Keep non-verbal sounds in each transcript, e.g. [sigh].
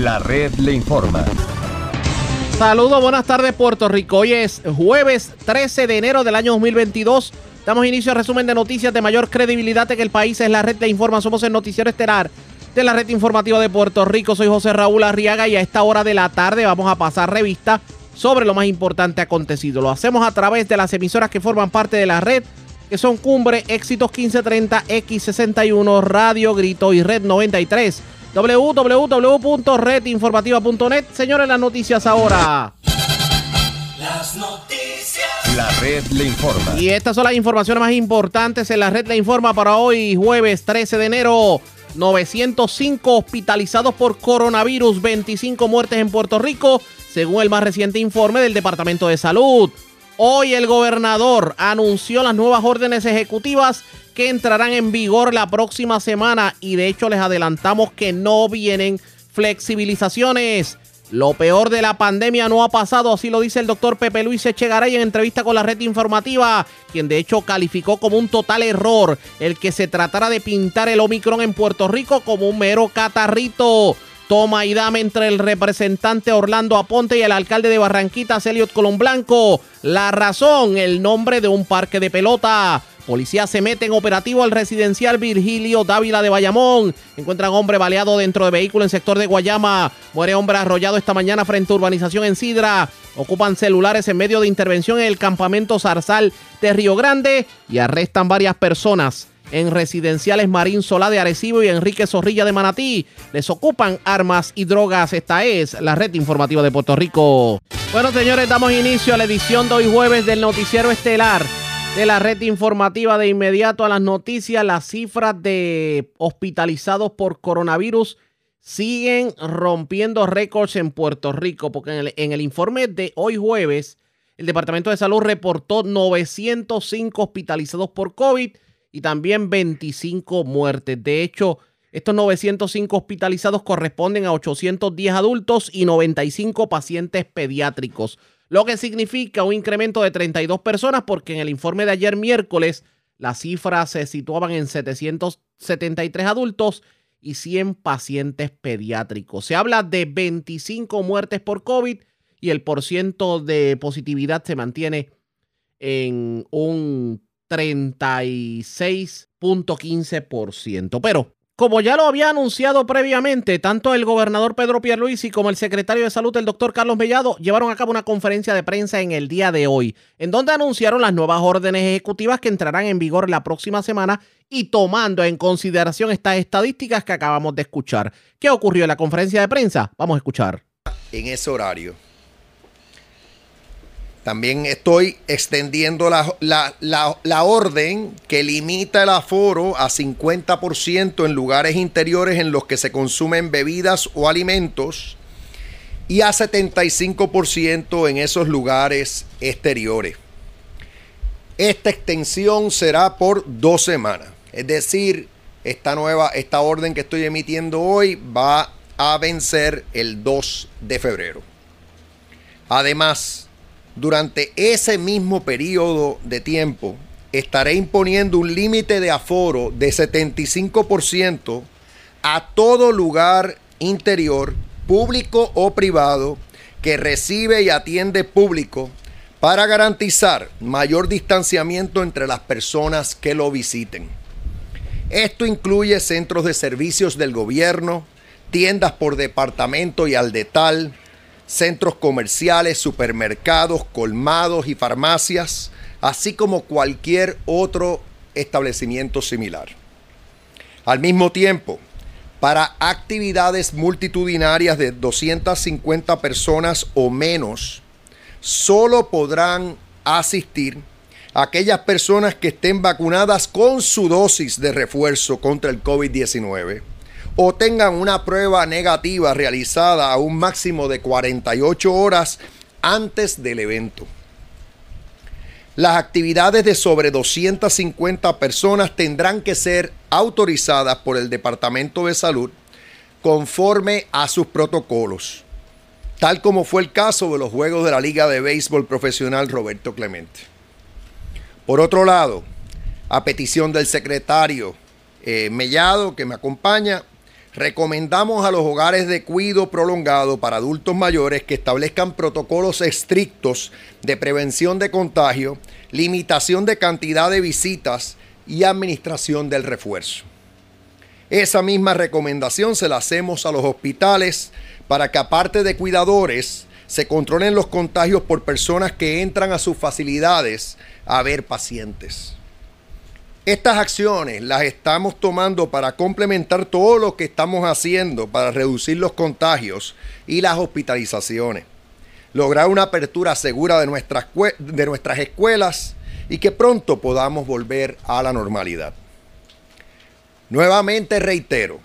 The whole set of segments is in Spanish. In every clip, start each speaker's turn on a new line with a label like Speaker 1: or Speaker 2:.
Speaker 1: La red le informa.
Speaker 2: Saludos, buenas tardes Puerto Rico. Hoy es jueves 13 de enero del año 2022. Damos inicio al resumen de noticias de mayor credibilidad en el país. Es la red de informa. Somos el noticiero estelar de la red informativa de Puerto Rico. Soy José Raúl Arriaga y a esta hora de la tarde vamos a pasar revista sobre lo más importante acontecido. Lo hacemos a través de las emisoras que forman parte de la red, que son Cumbre, Éxitos 1530, X61, Radio Grito y Red 93 www.redinformativa.net. Señores, las noticias ahora.
Speaker 1: Las noticias. La red le informa.
Speaker 2: Y estas son las informaciones más importantes en la red le informa para hoy, jueves 13 de enero. 905 hospitalizados por coronavirus, 25 muertes en Puerto Rico, según el más reciente informe del Departamento de Salud. Hoy el gobernador anunció las nuevas órdenes ejecutivas entrarán en vigor la próxima semana y de hecho les adelantamos que no vienen flexibilizaciones. Lo peor de la pandemia no ha pasado, así lo dice el doctor Pepe Luis Echegaray en entrevista con la red informativa, quien de hecho calificó como un total error el que se tratara de pintar el Omicron en Puerto Rico como un mero catarrito. Toma y dame entre el representante Orlando Aponte y el alcalde de Barranquita, Celiot Colón Blanco. La razón, el nombre de un parque de pelota. Policía se mete en operativo al residencial Virgilio Dávila de Bayamón. Encuentran hombre baleado dentro de vehículo en sector de Guayama. Muere hombre arrollado esta mañana frente a urbanización en Sidra. Ocupan celulares en medio de intervención en el campamento Zarzal de Río Grande y arrestan varias personas en residenciales Marín Solá de Arecibo y Enrique Zorrilla de Manatí. Les ocupan armas y drogas. Esta es la red informativa de Puerto Rico. Bueno, señores, damos inicio a la edición de hoy jueves del noticiero estelar de la red informativa de inmediato a las noticias. Las cifras de hospitalizados por coronavirus siguen rompiendo récords en Puerto Rico, porque en el, informe de hoy jueves, el Departamento de Salud reportó 905 hospitalizados por COVID y también 25 muertes. De hecho, estos 905 hospitalizados corresponden a 810 adultos y 95 pacientes pediátricos, lo que significa un incremento de 32 personas porque en el informe de ayer miércoles las cifras se situaban en 773 adultos y 100 pacientes pediátricos. Se habla de 25 muertes por COVID y el porciento de positividad se mantiene en un 36.15%. Pero, como ya lo había anunciado previamente, tanto el gobernador Pedro Pierluisi como el secretario de Salud, el doctor Carlos Mellado, llevaron a cabo una conferencia de prensa en el día de hoy, en donde anunciaron las nuevas órdenes ejecutivas que entrarán en vigor la próxima semana y tomando en consideración estas estadísticas que acabamos de escuchar. ¿Qué ocurrió en la conferencia de prensa? Vamos a escuchar.
Speaker 3: En ese horario también estoy extendiendo la, orden que limita el aforo a 50% en lugares interiores en los que se consumen bebidas o alimentos y a 75% en esos lugares exteriores. Esta extensión será por dos semanas. Es decir, esta nueva, esta orden que estoy emitiendo hoy va a vencer el 2 de febrero. Además, durante ese mismo periodo de tiempo, estaré imponiendo un límite de aforo de 75% a todo lugar interior, público o privado, que recibe y atiende público para garantizar mayor distanciamiento entre las personas que lo visiten. Esto incluye centros de servicios del gobierno, tiendas por departamento y al detal, centros comerciales, supermercados, colmados y farmacias, así como cualquier otro establecimiento similar. Al mismo tiempo, para actividades multitudinarias de 250 personas o menos, solo podrán asistir aquellas personas que estén vacunadas con su dosis de refuerzo contra el COVID-19 o tengan una prueba negativa realizada a un máximo de 48 horas antes del evento. Las actividades de sobre 250 personas tendrán que ser autorizadas por el Departamento de Salud conforme a sus protocolos, tal como fue el caso de los Juegos de la Liga de Béisbol Profesional Roberto Clemente. Por otro lado, a petición del secretario eh, Mellado, que me acompaña, recomendamos a los hogares de cuido prolongado para adultos mayores que establezcan protocolos estrictos de prevención de contagio, limitación de cantidad de visitas y administración del refuerzo. Esa misma recomendación se la hacemos a los hospitales para que aparte de cuidadores, se controlen los contagios por personas que entran a sus facilidades a ver pacientes. Estas acciones las estamos tomando para complementar todo lo que estamos haciendo para reducir los contagios y las hospitalizaciones, lograr una apertura segura de nuestras, escuelas y que pronto podamos volver a la normalidad. Nuevamente reitero,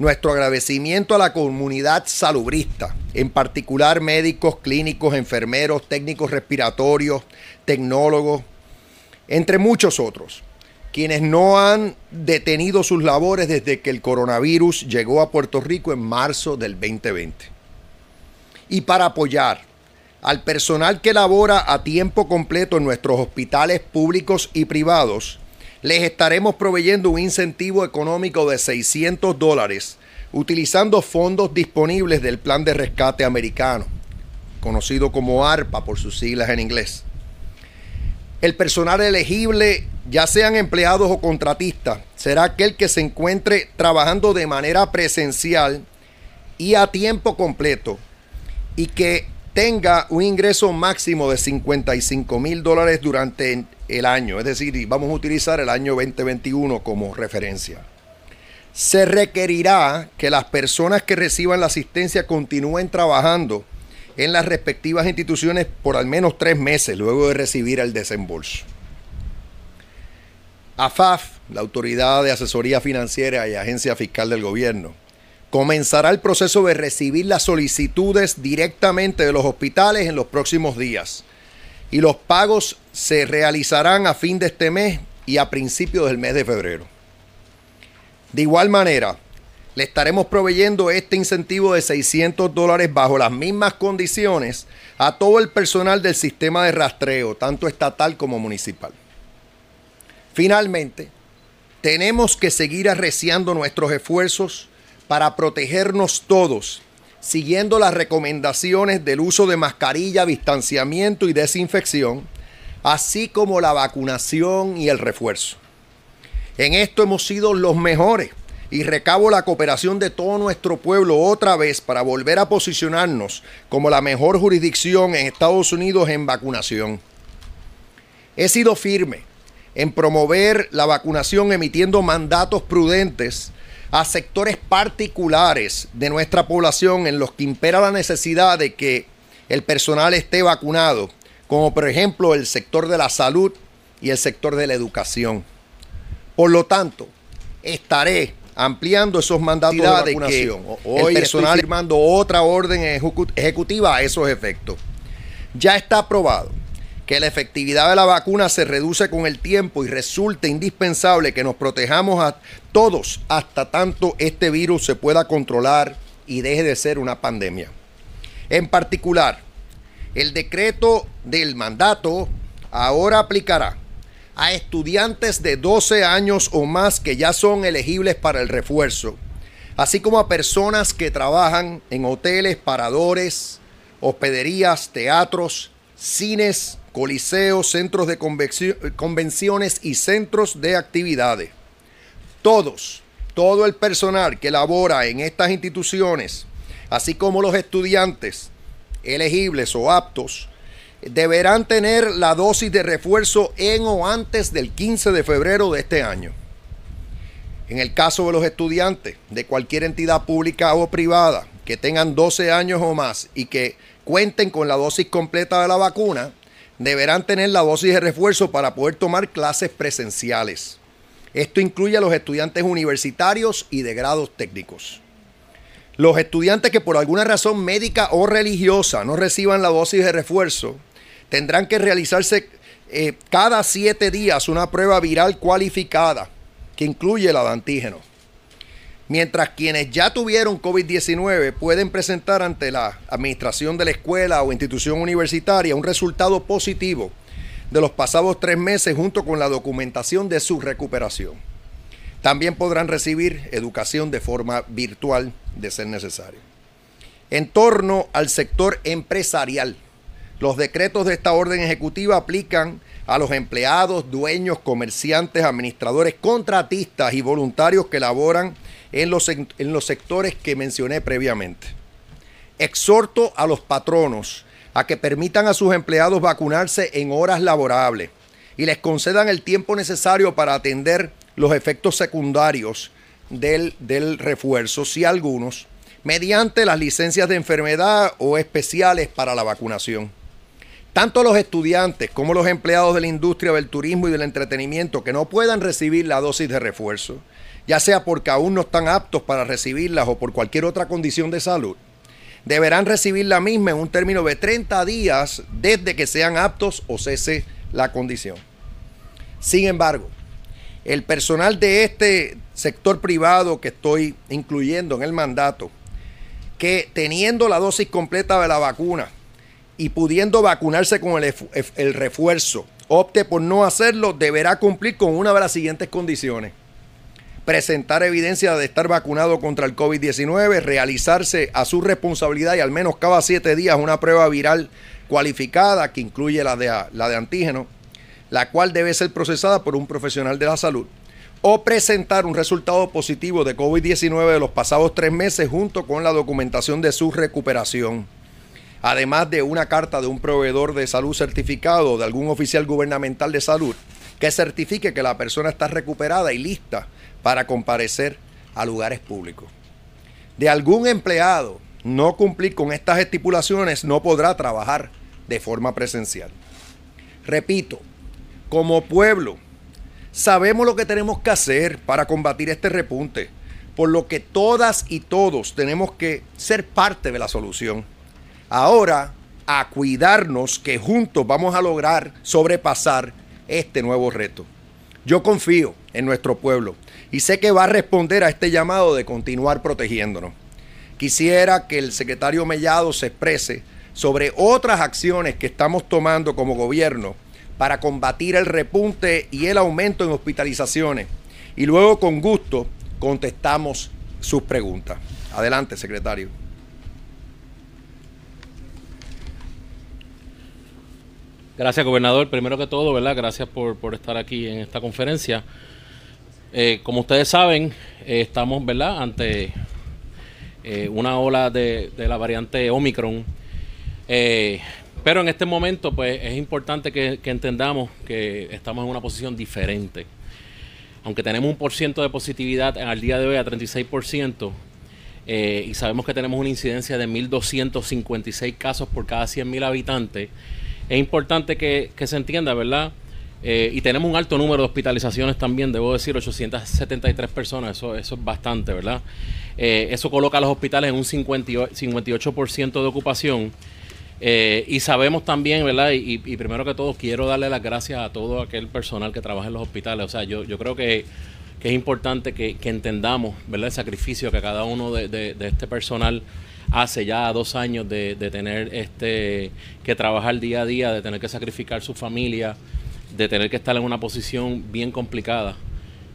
Speaker 3: nuestro agradecimiento a la comunidad salubrista, en particular médicos, clínicos, enfermeros, técnicos respiratorios, tecnólogos, entre muchos otros, quienes no han detenido sus labores desde que el coronavirus llegó a Puerto Rico en marzo del 2020. Y para apoyar al personal que labora a tiempo completo en nuestros hospitales públicos y privados, les estaremos proveyendo un incentivo económico de 600 dólares utilizando fondos disponibles del Plan de Rescate Americano, conocido como ARPA por sus siglas en inglés. El personal elegible, ya sean empleados o contratistas, será aquel que se encuentre trabajando de manera presencial y a tiempo completo y que tenga un ingreso máximo de 55 mil dólares durante el año, es decir, vamos a utilizar el año 2021 como referencia. Se requerirá que las personas que reciban la asistencia continúen trabajando en las respectivas instituciones por al menos tres meses luego de recibir el desembolso. AFAF, la Autoridad de Asesoría Financiera y Agencia Fiscal del Gobierno, comenzará el proceso de recibir las solicitudes directamente de los hospitales en los próximos días y los pagos se realizarán a fin de este mes y a principios del mes de febrero. De igual manera, le estaremos proveyendo este incentivo de 600 dólares bajo las mismas condiciones a todo el personal del sistema de rastreo, tanto estatal como municipal. Finalmente, tenemos que seguir arreciando nuestros esfuerzos para protegernos todos siguiendo las recomendaciones del uso de mascarilla, distanciamiento y desinfección, así como la vacunación y el refuerzo. En esto hemos sido los mejores y recabo la cooperación de todo nuestro pueblo otra vez para volver a posicionarnos como la mejor jurisdicción en Estados Unidos en vacunación. He sido firme en promover la vacunación emitiendo mandatos prudentes a sectores particulares de nuestra población en los que impera la necesidad de que el personal esté vacunado, como por ejemplo el sector de la salud y el sector de la educación. Por lo tanto, estaré ampliando esos mandatos de vacunación. Hoy el personal estoy firmando otra orden ejecutiva a esos efectos. Ya está aprobado que la efectividad de la vacuna se reduce con el tiempo y resulta indispensable que nos protejamos a todos hasta tanto este virus se pueda controlar y deje de ser una pandemia. En particular, el decreto del mandato ahora aplicará a estudiantes de 12 años o más que ya son elegibles para el refuerzo, así como a personas que trabajan en hoteles, paradores, hospederías, teatros, cines, coliseos, centros de convenciones y centros de actividades. Todos, todo el personal que labora en estas instituciones, así como los estudiantes elegibles o aptos, deberán tener la dosis de refuerzo en o antes del 15 de febrero de este año. En el caso de los estudiantes de cualquier entidad pública o privada que tengan 12 años o más y que cuenten con la dosis completa de la vacuna, deberán tener la dosis de refuerzo para poder tomar clases presenciales. Esto incluye a los estudiantes universitarios y de grados técnicos. Los estudiantes que por alguna razón médica o religiosa no reciban la dosis de refuerzo tendrán que realizarse eh, cada siete días una prueba viral cualificada que incluye la de antígeno mientras quienes ya tuvieron COVID-19 pueden presentar ante la administración de la escuela o institución universitaria un resultado positivo de los pasados tres meses junto con la documentación de su recuperación. También podrán recibir educación de forma virtual de ser necesario. En torno al sector empresarial, los decretos de esta orden ejecutiva aplican a los empleados, dueños, comerciantes, administradores, contratistas y voluntarios que laboran en los, en los sectores que mencioné previamente. Exhorto a los patronos a que permitan a sus empleados vacunarse en horas laborables y les concedan el tiempo necesario para atender los efectos secundarios del, del refuerzo, si algunos, mediante las licencias de enfermedad o especiales para la vacunación. Tanto los estudiantes como los empleados de la industria del turismo y del entretenimiento que no puedan recibir la dosis de refuerzo, ya sea porque aún no están aptos para recibirlas o por cualquier otra condición de salud, deberán recibir la misma en un término de 30 días desde que sean aptos o cese la condición. Sin embargo, el personal de este sector privado que estoy incluyendo en el mandato, que teniendo la dosis completa de la vacuna y pudiendo vacunarse con el, refuerzo, opte por no hacerlo, deberá cumplir con una de las siguientes condiciones. Presentar evidencia de estar vacunado contra el COVID-19, realizarse a su responsabilidad y al menos cada siete días una prueba viral cualificada que incluye la de, la de antígeno la cual debe ser procesada por un profesional de la salud, o presentar un resultado positivo de COVID-19 de los pasados tres meses junto con la documentación de su recuperación, además de una carta de un proveedor de salud certificado o de algún oficial gubernamental de salud que certifique que la persona está recuperada y lista para comparecer a lugares públicos. De algún empleado no cumplir con estas estipulaciones no podrá trabajar de forma presencial. Repito, como pueblo, sabemos lo que tenemos que hacer para combatir este repunte, por lo que todas y todos tenemos que ser parte de la solución. Ahora, a cuidarnos que juntos vamos a lograr sobrepasar este nuevo reto. Yo confío en nuestro pueblo y sé que va a responder a este llamado de continuar protegiéndonos. Quisiera que el secretario Mellado se exprese sobre otras acciones que estamos tomando como gobierno para combatir el repunte y el aumento en hospitalizaciones. Y luego con gusto contestamos sus preguntas. Adelante, secretario.
Speaker 4: Gracias, gobernador. Primero que todo, ¿verdad? Gracias por, estar aquí en esta conferencia. Eh, como ustedes saben, eh, estamos, ¿verdad?, ante eh, una ola de, la variante Omicron. Pero en este momento, pues es importante que, entendamos que estamos en una posición diferente. Aunque tenemos un por de positividad al día de hoy a 36%, eh, y sabemos que tenemos una incidencia de 1.256 casos por cada 100.000 habitantes, es importante que, se entienda, ¿verdad? Eh, y tenemos un alto número de hospitalizaciones también, debo decir, 873 personas, eso, eso es bastante, ¿verdad? Eh, eso coloca a los hospitales en un 58% de ocupación eh, y sabemos también, ¿verdad? Y, primero que todo, quiero darle las gracias a todo aquel personal que trabaja en los hospitales. O sea, yo, yo creo que, es importante que, entendamos, ¿verdad? El sacrificio que cada uno de, este personal hace ya dos años de, tener este que trabajar día a día, de tener que sacrificar su familia, de tener que estar en una posición bien complicada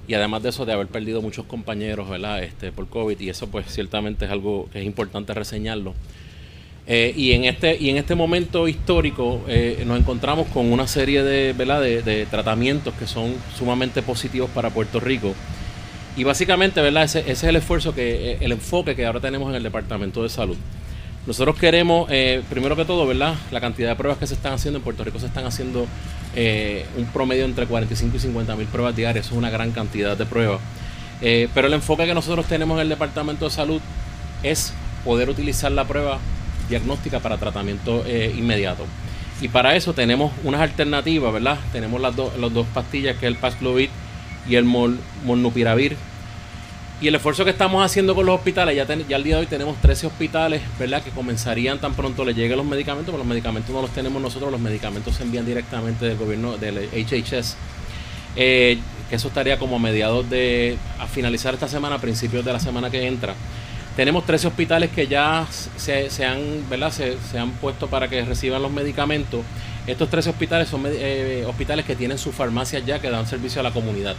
Speaker 4: y además de eso de haber perdido muchos compañeros, ¿verdad? Este por COVID y eso pues ciertamente es algo que es importante reseñarlo. Eh, y, en este, y en este momento histórico eh, nos encontramos con una serie de, De, tratamientos que son sumamente positivos para Puerto Rico. Y básicamente, ¿verdad? Ese, es el esfuerzo, que, eh, el enfoque que ahora tenemos en el Departamento de Salud. Nosotros queremos, primero que todo, ¿verdad? La cantidad de pruebas que se están haciendo en Puerto Rico se están haciendo un promedio entre 45 y 50 mil pruebas diarias. Eso es una gran cantidad de pruebas. pero el enfoque que nosotros tenemos en el Departamento de Salud es poder utilizar la prueba diagnóstica para tratamiento eh, inmediato. Y para eso tenemos unas alternativas, ¿verdad? Tenemos las, las dos pastillas, que es el Paxlovid y el Mol, Molnupiravir. Y el esfuerzo que estamos haciendo con los hospitales, ya, ya al día de hoy tenemos 13 hospitales, ¿verdad? Que comenzarían tan pronto le lleguen los medicamentos, pero los medicamentos no los tenemos nosotros, los medicamentos se envían directamente del gobierno, del HHS. Eh, que eso estaría como a mediados de, a finalizar esta semana, a principios de la semana que entra. Tenemos 13 hospitales que ya se, han, ¿verdad? Se, han puesto para que reciban los medicamentos. Estos 13 hospitales son eh, hospitales que tienen sus farmacias ya que dan servicio a la comunidad.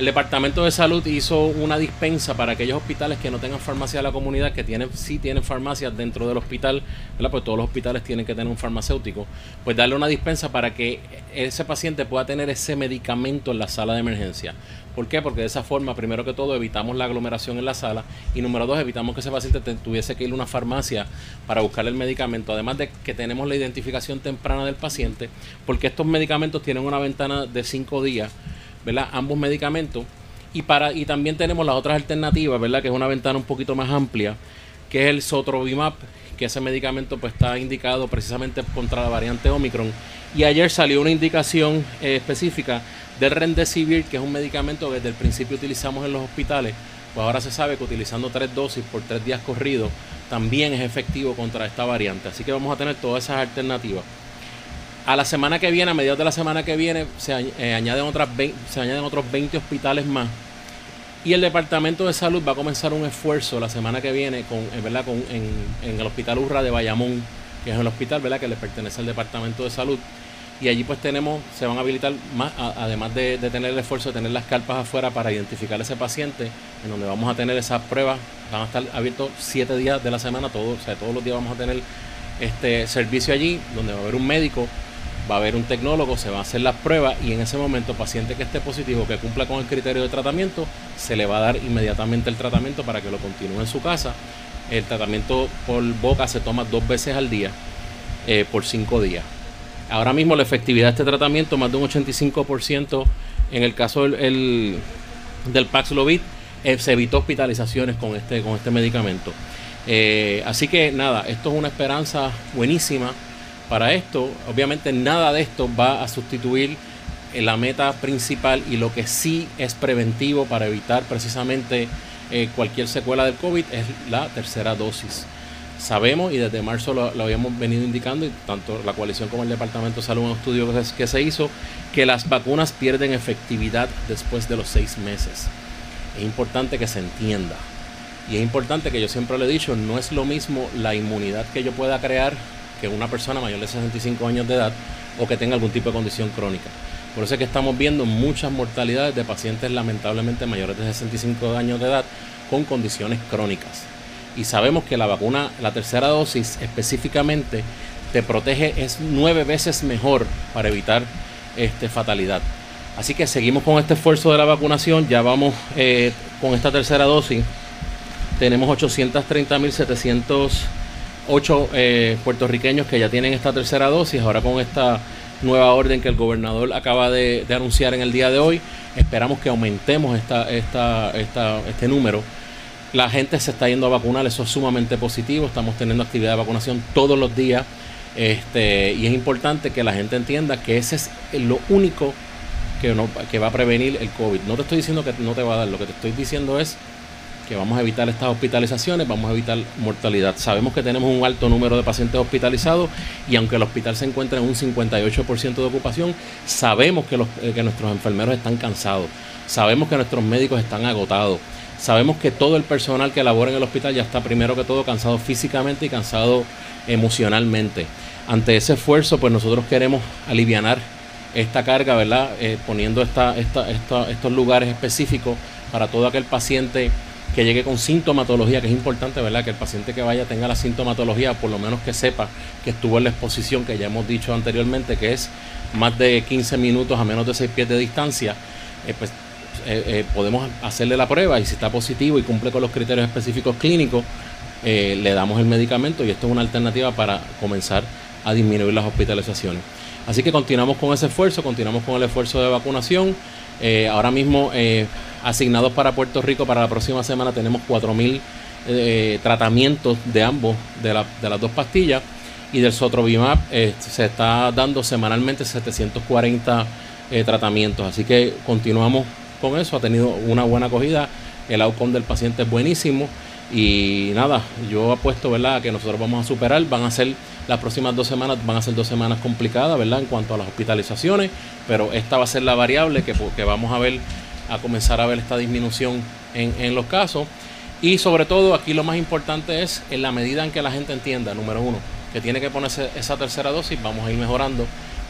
Speaker 4: El Departamento de Salud hizo una dispensa para aquellos hospitales que no tengan farmacia de la comunidad, que tienen, sí tienen farmacias dentro del hospital, ¿verdad? pues todos los hospitales tienen que tener un farmacéutico, pues darle una dispensa para que ese paciente pueda tener ese medicamento en la sala de emergencia. ¿Por qué? Porque de esa forma, primero que todo, evitamos la aglomeración en la sala y número dos, evitamos que ese paciente tuviese que ir a una farmacia para buscar el medicamento. Además de que tenemos la identificación temprana del paciente, porque estos medicamentos tienen una ventana de cinco días ¿verdad? Ambos medicamentos. Y, para, y también tenemos las otras alternativas, ¿verdad? Que es una ventana un poquito más amplia, que es el Sotrovimab, que ese medicamento pues está indicado precisamente contra la variante Omicron. Y ayer salió una indicación eh, específica del Remdesivir, que es un medicamento que desde el principio utilizamos en los hospitales. Pues ahora se sabe que utilizando tres dosis por tres días corridos también es efectivo contra esta variante. Así que vamos a tener todas esas alternativas. A la semana que viene, a mediados de la semana que viene, se, eh, añaden, otras se añaden otros 20 hospitales más. Y el Departamento de Salud va a comenzar un esfuerzo la semana que viene con, eh, ¿verdad? Con, en, el Hospital Urra de Bayamón, que es el hospital ¿verdad? que le pertenece al Departamento de Salud. Y allí pues tenemos, se van a habilitar más, además de, tener el esfuerzo de tener las carpas afuera para identificar a ese paciente, en donde vamos a tener esas pruebas, van a estar abiertos siete días de la semana, todos, o sea, todos los días vamos a tener este servicio allí, donde va a haber un médico va a haber un tecnólogo, se va a hacer las pruebas y en ese momento paciente que esté positivo, que cumpla con el criterio de tratamiento, se le va a dar inmediatamente el tratamiento para que lo continúe en su casa. El tratamiento por boca se toma dos veces al día eh, por cinco días. Ahora mismo la efectividad de este tratamiento, más de un 85% en el caso del, del Paxlovid, eh, se evitó hospitalizaciones con este, con este medicamento. Eh, así que nada, esto es una esperanza buenísima para esto, obviamente nada de esto va a sustituir eh, la meta principal y lo que sí es preventivo para evitar precisamente eh, cualquier secuela del COVID es la tercera dosis. Sabemos y desde marzo lo, habíamos venido indicando y tanto la coalición como el Departamento de Salud un estudio que se hizo que las vacunas pierden efectividad después de los seis meses. Es importante que se entienda. Y es importante que yo siempre le he dicho, no es lo mismo la inmunidad que yo pueda crear que una persona mayor de 65 años de edad o que tenga algún tipo de condición crónica. Por eso es que estamos viendo muchas mortalidades de pacientes lamentablemente mayores de 65 años de edad con condiciones crónicas. Y sabemos que la vacuna, la tercera dosis específicamente, te protege, es nueve veces mejor para evitar este, fatalidad. Así que seguimos con este esfuerzo de la vacunación, ya vamos eh, con esta tercera dosis. Tenemos 830.700 ocho eh, puertorriqueños que ya tienen esta tercera dosis, ahora con esta nueva orden que el gobernador acaba de, anunciar en el día de hoy, esperamos que aumentemos esta, esta, esta, este número. La gente se está yendo a vacunar, eso es sumamente positivo, estamos teniendo actividad de vacunación todos los días este, y es importante que la gente entienda que ese es lo único que, no, que va a prevenir el COVID. No te estoy diciendo que no te va a dar, lo que te estoy diciendo es que vamos a evitar estas hospitalizaciones, vamos a evitar mortalidad. Sabemos que tenemos un alto número de pacientes hospitalizados y aunque el hospital se encuentra en un 58% de ocupación, sabemos que, los, eh, que nuestros enfermeros están cansados, sabemos que nuestros médicos están agotados, sabemos que todo el personal que labora en el hospital ya está primero que todo cansado físicamente y cansado emocionalmente. Ante ese esfuerzo, pues nosotros queremos aliviar esta carga, ¿verdad? Eh, poniendo estos lugares específicos para todo aquel paciente que llegue con sintomatología, que es importante, ¿verdad? Que el paciente que vaya tenga la sintomatología, por lo menos que sepa que estuvo en la exposición, que ya hemos dicho anteriormente, que es más de 15 minutos a menos de 6 pies de distancia, eh, pues eh, eh, podemos hacerle la prueba y si está positivo y cumple con los criterios específicos clínicos, le damos el medicamento y esto es una alternativa para comenzar a disminuir las hospitalizaciones. Así que continuamos con ese esfuerzo, continuamos con el esfuerzo de vacunación. ahora mismo asignados para Puerto Rico para la próxima semana tenemos 4.000 eh, tratamientos de ambos, de, las dos pastillas. Y del Sotrovimab eh, se está dando semanalmente 740 eh, tratamientos. Así que continuamos con eso. Ha tenido una buena acogida. El outcome del paciente es buenísimo. Y nada, yo apuesto, ¿verdad?, que nosotros vamos a superar. Van a ser las próximas dos semanas, van a ser dos semanas complicadas, ¿verdad?, en cuanto a las hospitalizaciones. Pero esta va a ser la variable que, que vamos a ver a comenzar a ver esta disminución en, los casos. Y sobre todo aquí lo más importante es en la medida en que la gente entienda, número uno, que tiene que ponerse esa tercera dosis, vamos a ir mejorando.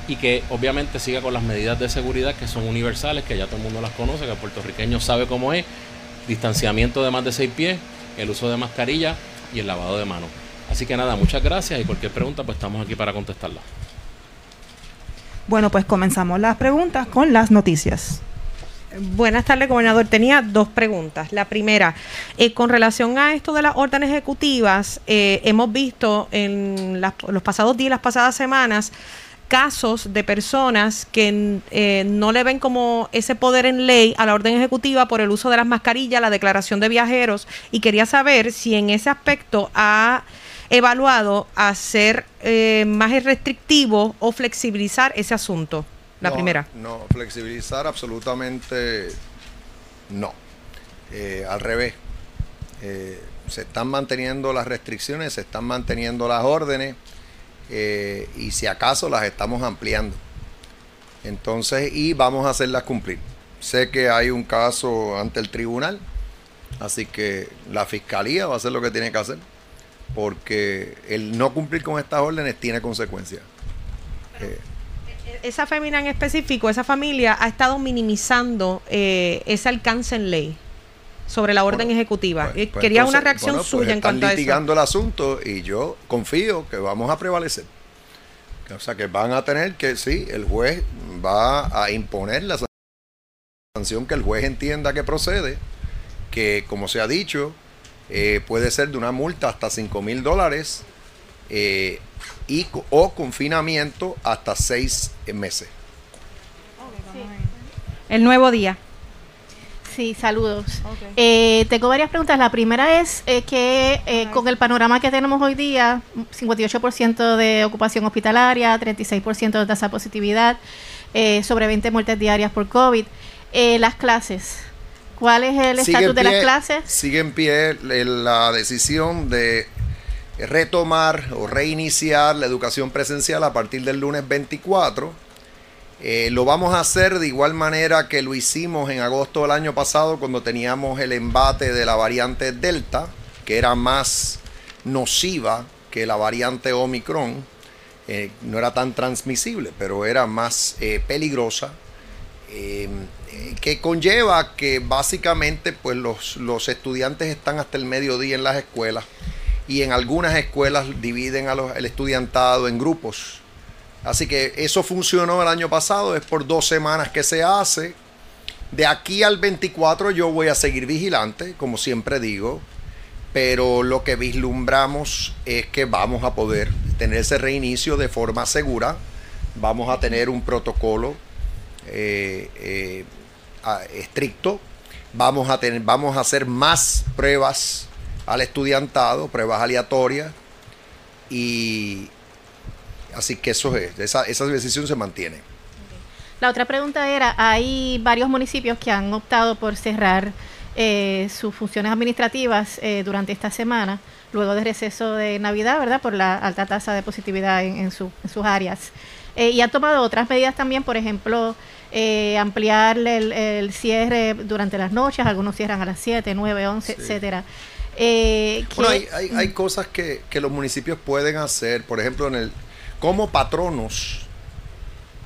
Speaker 4: y que obviamente siga con las medidas de seguridad que son universales, que ya todo el mundo las conoce, que el puertorriqueño sabe cómo es, distanciamiento de más de seis pies, el uso de mascarilla y el lavado de manos. Así que nada, muchas gracias y cualquier pregunta pues estamos aquí para contestarla.
Speaker 5: Bueno, pues comenzamos las preguntas con las noticias.
Speaker 6: Buenas tardes, gobernador. Tenía dos preguntas. La primera, eh, con relación a esto de las órdenes ejecutivas, eh, hemos visto en los pasados días, las pasadas semanas, casos de personas que eh, no le ven como ese poder en ley a la orden ejecutiva por el uso de las mascarillas, la declaración de viajeros, y quería saber si en ese aspecto ha evaluado hacer eh, más restrictivo o flexibilizar ese asunto? La primera.
Speaker 3: No, flexibilizar absolutamente no. Eh, al revés. Eh, se están manteniendo las restricciones, se están manteniendo las órdenes y si acaso las estamos ampliando. Entonces, y vamos a hacerlas cumplir. Sé que hay un caso ante el tribunal, así que la fiscalía va a hacer lo que tiene que hacer porque el no cumplir con estas órdenes tiene consecuencias.
Speaker 6: Eh, esa fémina en específico, esa familia ha estado minimizando eh, ese alcance en ley sobre la orden ejecutiva. Pues, pues Quería una reacción pues suya en cuanto a eso.
Speaker 3: litigando el asunto y yo confío que vamos a prevalecer. O sea, que van a tener que, sí, el juez va a imponer la sanción que el juez entienda que procede, que como se ha dicho, eh, puede ser de una multa hasta 5 mil dólares eh, y, o confinamiento hasta 6 meses.
Speaker 6: El nuevo día.
Speaker 7: Sí, saludos. Eh, tengo varias preguntas. La primera es que con el panorama que tenemos hoy día, 58% de ocupación hospitalaria, 36% de tasa de positividad, sobre 20 muertes diarias por COVID, las clases. ¿Cuál es el estatus de las clases?
Speaker 3: Sigue en pie la decisión de retomar o reiniciar la educación presencial a partir del lunes 24. Eh, lo vamos a hacer de igual manera que lo hicimos en agosto del año pasado cuando teníamos el embate de la variante Delta, que era más nociva que la variante Omicron. Eh, no era tan transmisible, pero era más eh, peligrosa que conlleva que básicamente pues los, los, estudiantes están hasta el mediodía en las escuelas y en algunas escuelas dividen al estudiantado en grupos. Así que eso funcionó el año pasado, es por dos semanas que se hace. De aquí al 24 yo voy a seguir vigilante, como siempre digo, pero lo que vislumbramos es que vamos a poder tener ese reinicio de forma segura, vamos a tener un protocolo eh, eh, estricto. Vamos a, tener, vamos a hacer más pruebas al estudiantado, pruebas aleatorias. Y así que eso es, esa, esa decisión se mantiene.
Speaker 7: La otra pregunta era, hay varios municipios que han optado por cerrar eh, sus funciones administrativas eh, durante esta semana, luego del receso de Navidad, ¿verdad? Por la alta tasa de positividad en, sus áreas. Eh, y han tomado otras medidas también, por ejemplo, eh, ampliar el, cierre durante las noches, algunos cierran a las 7, 9, 11, etcétera.
Speaker 3: Eh, bueno, hay, hay, mm. cosas que, los municipios pueden hacer, por ejemplo, en el como patronos,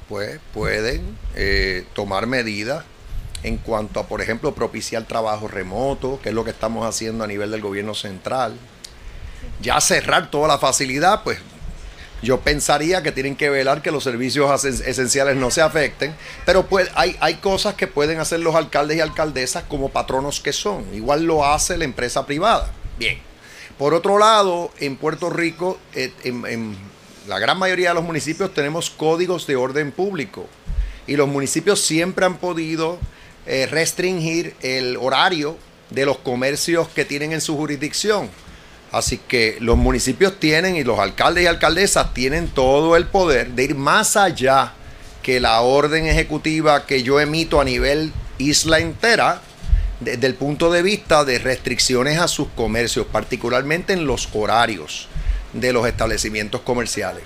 Speaker 3: pues pueden eh, tomar medidas en cuanto a, por ejemplo, propiciar trabajo remoto, que es lo que estamos haciendo a nivel del gobierno central. Ya cerrar toda la facilidad, pues yo pensaría que tienen que velar que los servicios esenciales no se afecten, pero pues, hay, hay cosas que pueden hacer los alcaldes y alcaldesas como patronos que son. Igual lo hace la empresa privada. Bien. Por otro lado, en Puerto Rico, eh, en, la gran mayoría de los municipios tenemos códigos de orden público y los municipios siempre han podido eh, restringir el horario de los comercios que tienen en su jurisdicción. Así que los municipios tienen y los alcaldes y alcaldesas tienen todo el poder de ir más allá que la orden ejecutiva que yo emito a nivel isla entera desde el punto de vista de restricciones a sus comercios, particularmente en los horarios de los establecimientos comerciales.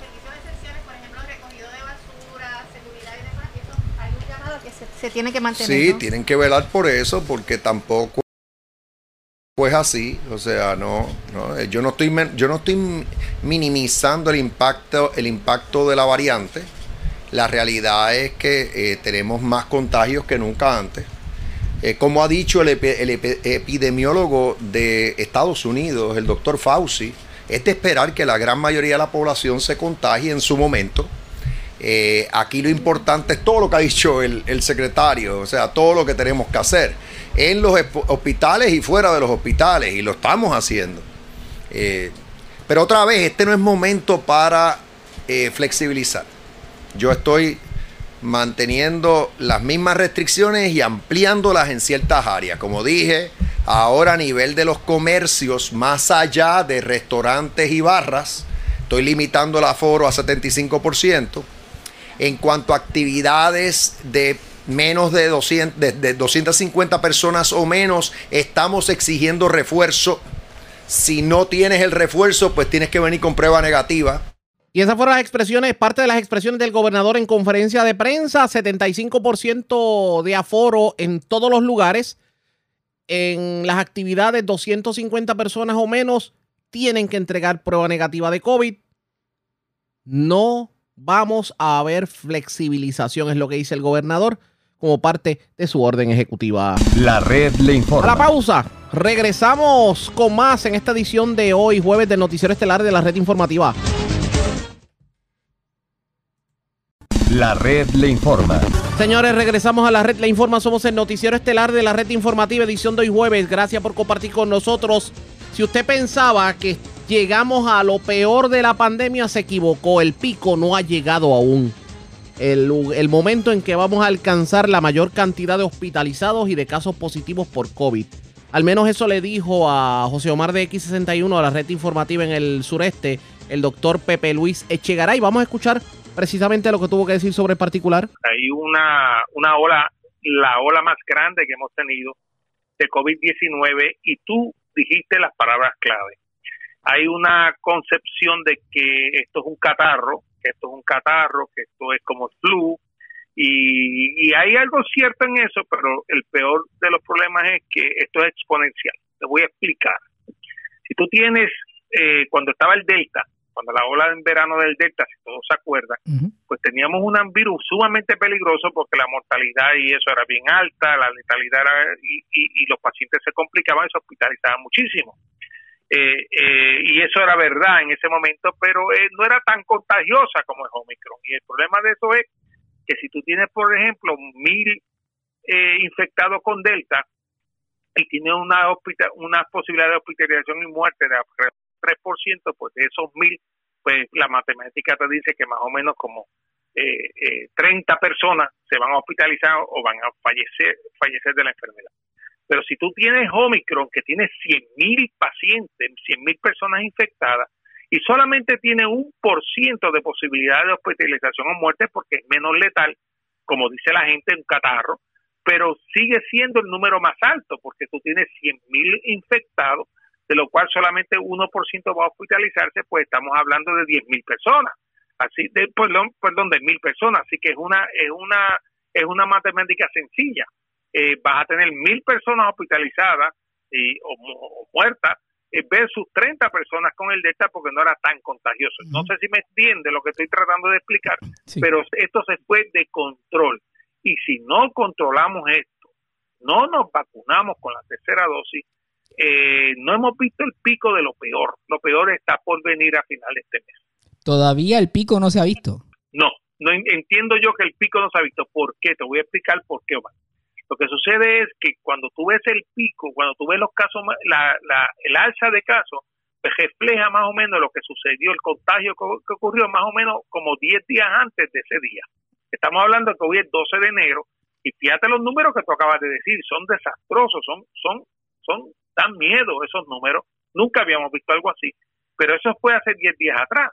Speaker 7: se tiene que mantener.
Speaker 3: Sí, tienen que velar por eso porque tampoco pues así, o sea, no, no, yo no estoy yo no estoy minimizando el impacto el impacto de la variante La realidad es que eh, tenemos más contagios que nunca antes. Eh, como ha dicho el, epidemiólogo de Estados Unidos, el doctor Fauci, es de esperar que la gran mayoría de la población se contagie en su momento. Eh, aquí lo importante es todo lo que ha dicho el, secretario, o sea, todo lo que tenemos que hacer en los hospitales y fuera de los hospitales, y lo estamos haciendo. pero otra vez, este no es momento para flexibilizar. Yo estoy manteniendo las mismas restricciones y ampliándolas en ciertas áreas. Como dije, ahora a nivel de los comercios, más allá de restaurantes y barras, estoy limitando el aforo a 75%. En cuanto a actividades de menos de, 200, de 250 personas o menos, estamos exigiendo refuerzo. Si no tienes el refuerzo, pues tienes que venir con prueba negativa.
Speaker 2: Y esas fueron las expresiones, parte de las expresiones del gobernador en conferencia de prensa, 75% de aforo en todos los lugares. En las actividades, 250 personas o menos tienen que entregar prueba negativa de COVID. No vamos a ver flexibilización, es lo que dice el gobernador como parte de su orden ejecutiva.
Speaker 1: La red le informa.
Speaker 2: A la pausa. Regresamos con más en esta edición de hoy, jueves del Noticiero Estelar de la Red Informativa.
Speaker 1: La red le informa.
Speaker 2: Señores, regresamos a la red le informa. Somos el noticiero estelar de la red informativa, edición de hoy jueves. Gracias por compartir con nosotros. Si usted pensaba que llegamos a lo peor de la pandemia, se equivocó. El pico no ha llegado aún. El, momento en que vamos a alcanzar la mayor cantidad de hospitalizados y de casos positivos por COVID. Al menos eso le dijo a José Omar de X61 a la red informativa en el sureste, el doctor Pepe Luis Echegaray. Vamos a escuchar precisamente lo que tuvo que decir sobre el particular?
Speaker 8: Hay una, una ola, la ola más grande que hemos tenido de COVID-19 y tú dijiste las palabras clave. Hay una concepción de que esto es un catarro, que esto es un catarro, que esto es como flu, y, y, hay algo cierto en eso, pero el peor de los problemas es que esto es exponencial. Te voy a explicar. Si tú tienes, eh, cuando estaba el Delta, cuando la ola en verano del Delta, si todos se acuerdan, pues teníamos un virus sumamente peligroso porque la mortalidad y eso era bien alta, la letalidad era, y, y, los pacientes se complicaban y se hospitalizaban muchísimo. Eh, eh, y eso era verdad en ese momento, pero eh, no era tan contagiosa como es Omicron. Y el problema de eso es que si tú tienes, por ejemplo, mil infectados con Delta y tienes una, una posibilidad de hospitalización y muerte de 3%, pues de esos mil, pues la matemática te dice que más o menos como eh, eh, 30 personas se van a hospitalizar o van a fallecer, fallecer de la enfermedad. Pero si tú tienes Omicron, que tiene 100.000 pacientes, 100.000 personas infectadas, y solamente tiene un por ciento de posibilidad de hospitalización o muerte porque es menos letal, como dice la gente, un catarro, pero sigue siendo el número más alto porque tú tienes 100.000 infectados de lo cual solamente 1% va a hospitalizarse, pues estamos hablando de 10.000 personas. Así de perdón, perdón, de mil personas, así que es una es una es una matemática sencilla. Eh, vas a tener mil personas hospitalizadas y, o, muertas eh, versus 30 personas con el Delta porque no era tan contagioso. No sé si me entiende lo que estoy tratando de explicar, pero esto se fue de control. Y si no controlamos esto, no nos vacunamos con la tercera dosis, eh, no hemos visto el pico de lo peor. Lo peor está por venir a final de este mes.
Speaker 9: ¿Todavía el pico no se ha visto?
Speaker 8: No, no entiendo yo que el pico no se ha visto. ¿Por qué? Te voy a explicar por qué, Omar. Lo que sucede es que cuando tú ves el pico, cuando tú ves los casos, el alza de casos, pues refleja más o menos lo que sucedió, el contagio que ocurrió más o menos como 10 días antes de ese día. Estamos hablando que hoy es 12 de enero y fíjate los números que tú acabas de decir, son desastrosos, son, son, son dan miedo esos números. Nunca habíamos visto algo así. Pero eso fue hace 10 días atrás.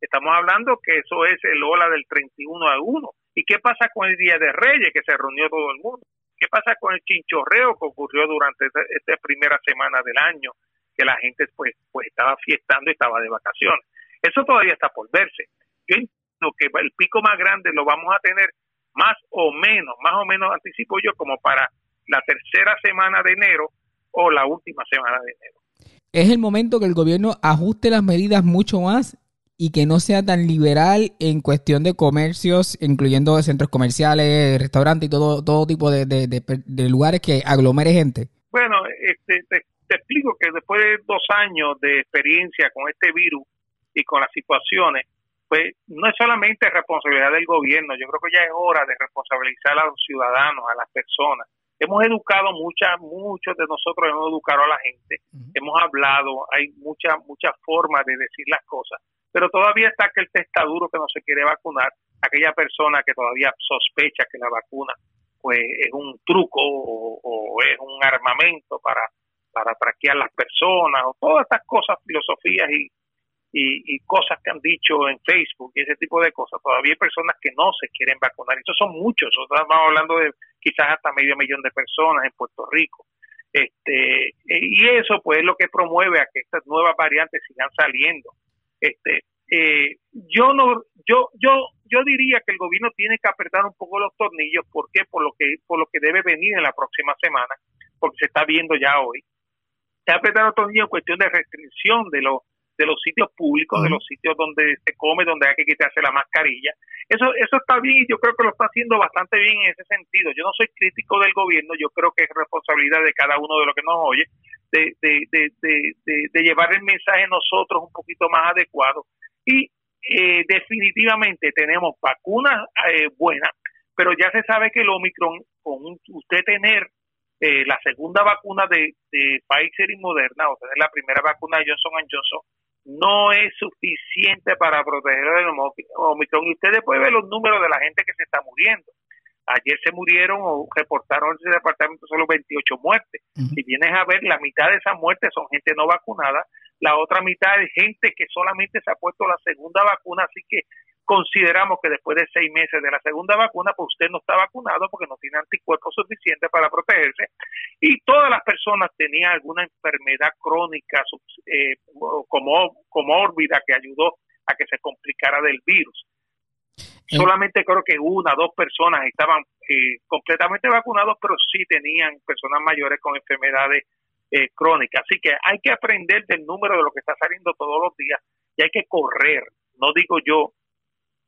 Speaker 8: Estamos hablando que eso es el ola del 31 a 1. ¿Y qué pasa con el Día de Reyes, que se reunió todo el mundo? ¿Qué pasa con el chinchorreo que ocurrió durante esta, primera semana del año? Que la gente pues, pues estaba fiestando y estaba de vacaciones. Eso todavía está por verse. Yo entiendo que el pico más grande lo vamos a tener más o menos, más o menos anticipo yo, como para la tercera semana de enero, o la última semana de enero.
Speaker 9: Es el momento que el gobierno ajuste las medidas mucho más y que no sea tan liberal en cuestión de comercios, incluyendo centros comerciales, restaurantes y todo, todo tipo de, de, lugares que aglomere gente?
Speaker 8: Bueno, este, te, explico que después de dos años de experiencia con este virus y con las situaciones, pues no es solamente responsabilidad del gobierno, yo creo que ya es hora de responsabilizar a los ciudadanos, a las personas. Hemos educado muchas, muchos de nosotros hemos educado a la gente, hemos hablado, hay muchas, muchas formas de decir las cosas, pero todavía está aquel testaduro que no se quiere vacunar, aquella persona que todavía sospecha que la vacuna pues es un truco o, es un armamento para, para traquear las personas o todas estas cosas, filosofías y, y, cosas que han dicho en Facebook y ese tipo de cosas. Todavía hay personas que no se quieren vacunar. Estos son muchos. Estamos hablando de quizás hasta medio millón de personas en Puerto Rico. Este, y eso pues es lo que promueve a que estas nuevas variantes sigan saliendo. Este, eh, yo no, yo, yo, yo diría que el gobierno tiene que apretar un poco los tornillos. ¿Por qué? Por lo que, por lo que debe venir en la próxima semana, porque se está viendo ya hoy. Se ha apretado los tornillos en cuestión de restricción de los de los sitios públicos, de los sitios donde se come, donde hay que quitarse la mascarilla. Eso eso está bien y yo creo que lo está haciendo bastante bien en ese sentido. Yo no soy crítico del gobierno, yo creo que es responsabilidad de cada uno de los que nos oye de, de, de, llevar el mensaje nosotros un poquito más adecuado. Y eh, definitivamente tenemos vacunas eh, buenas, pero ya se sabe que el Omicron, con usted tener eh, la segunda vacuna de, de Pfizer y Moderna, o tener la primera vacuna de Johnson Johnson, no es suficiente para proteger del Omicron. Y ustedes pueden ver los números de la gente que se está muriendo. Ayer se murieron o reportaron en ese departamento solo 28 muertes. Si vienes a ver, la mitad de esas muertes son gente no vacunada, la otra mitad es gente que solamente se ha puesto la segunda vacuna, así que consideramos que después de seis meses de la segunda vacuna, pues usted no está vacunado porque no tiene anticuerpos suficientes para protegerse y todas las personas tenían alguna enfermedad crónica eh, como, como órbita que ayudó a que se complicara del virus. Solamente creo que una, dos personas estaban eh, completamente vacunados, pero sí tenían personas mayores con enfermedades eh, crónicas. Así que hay que aprender del número de lo que está saliendo todos los días y hay que correr. No digo yo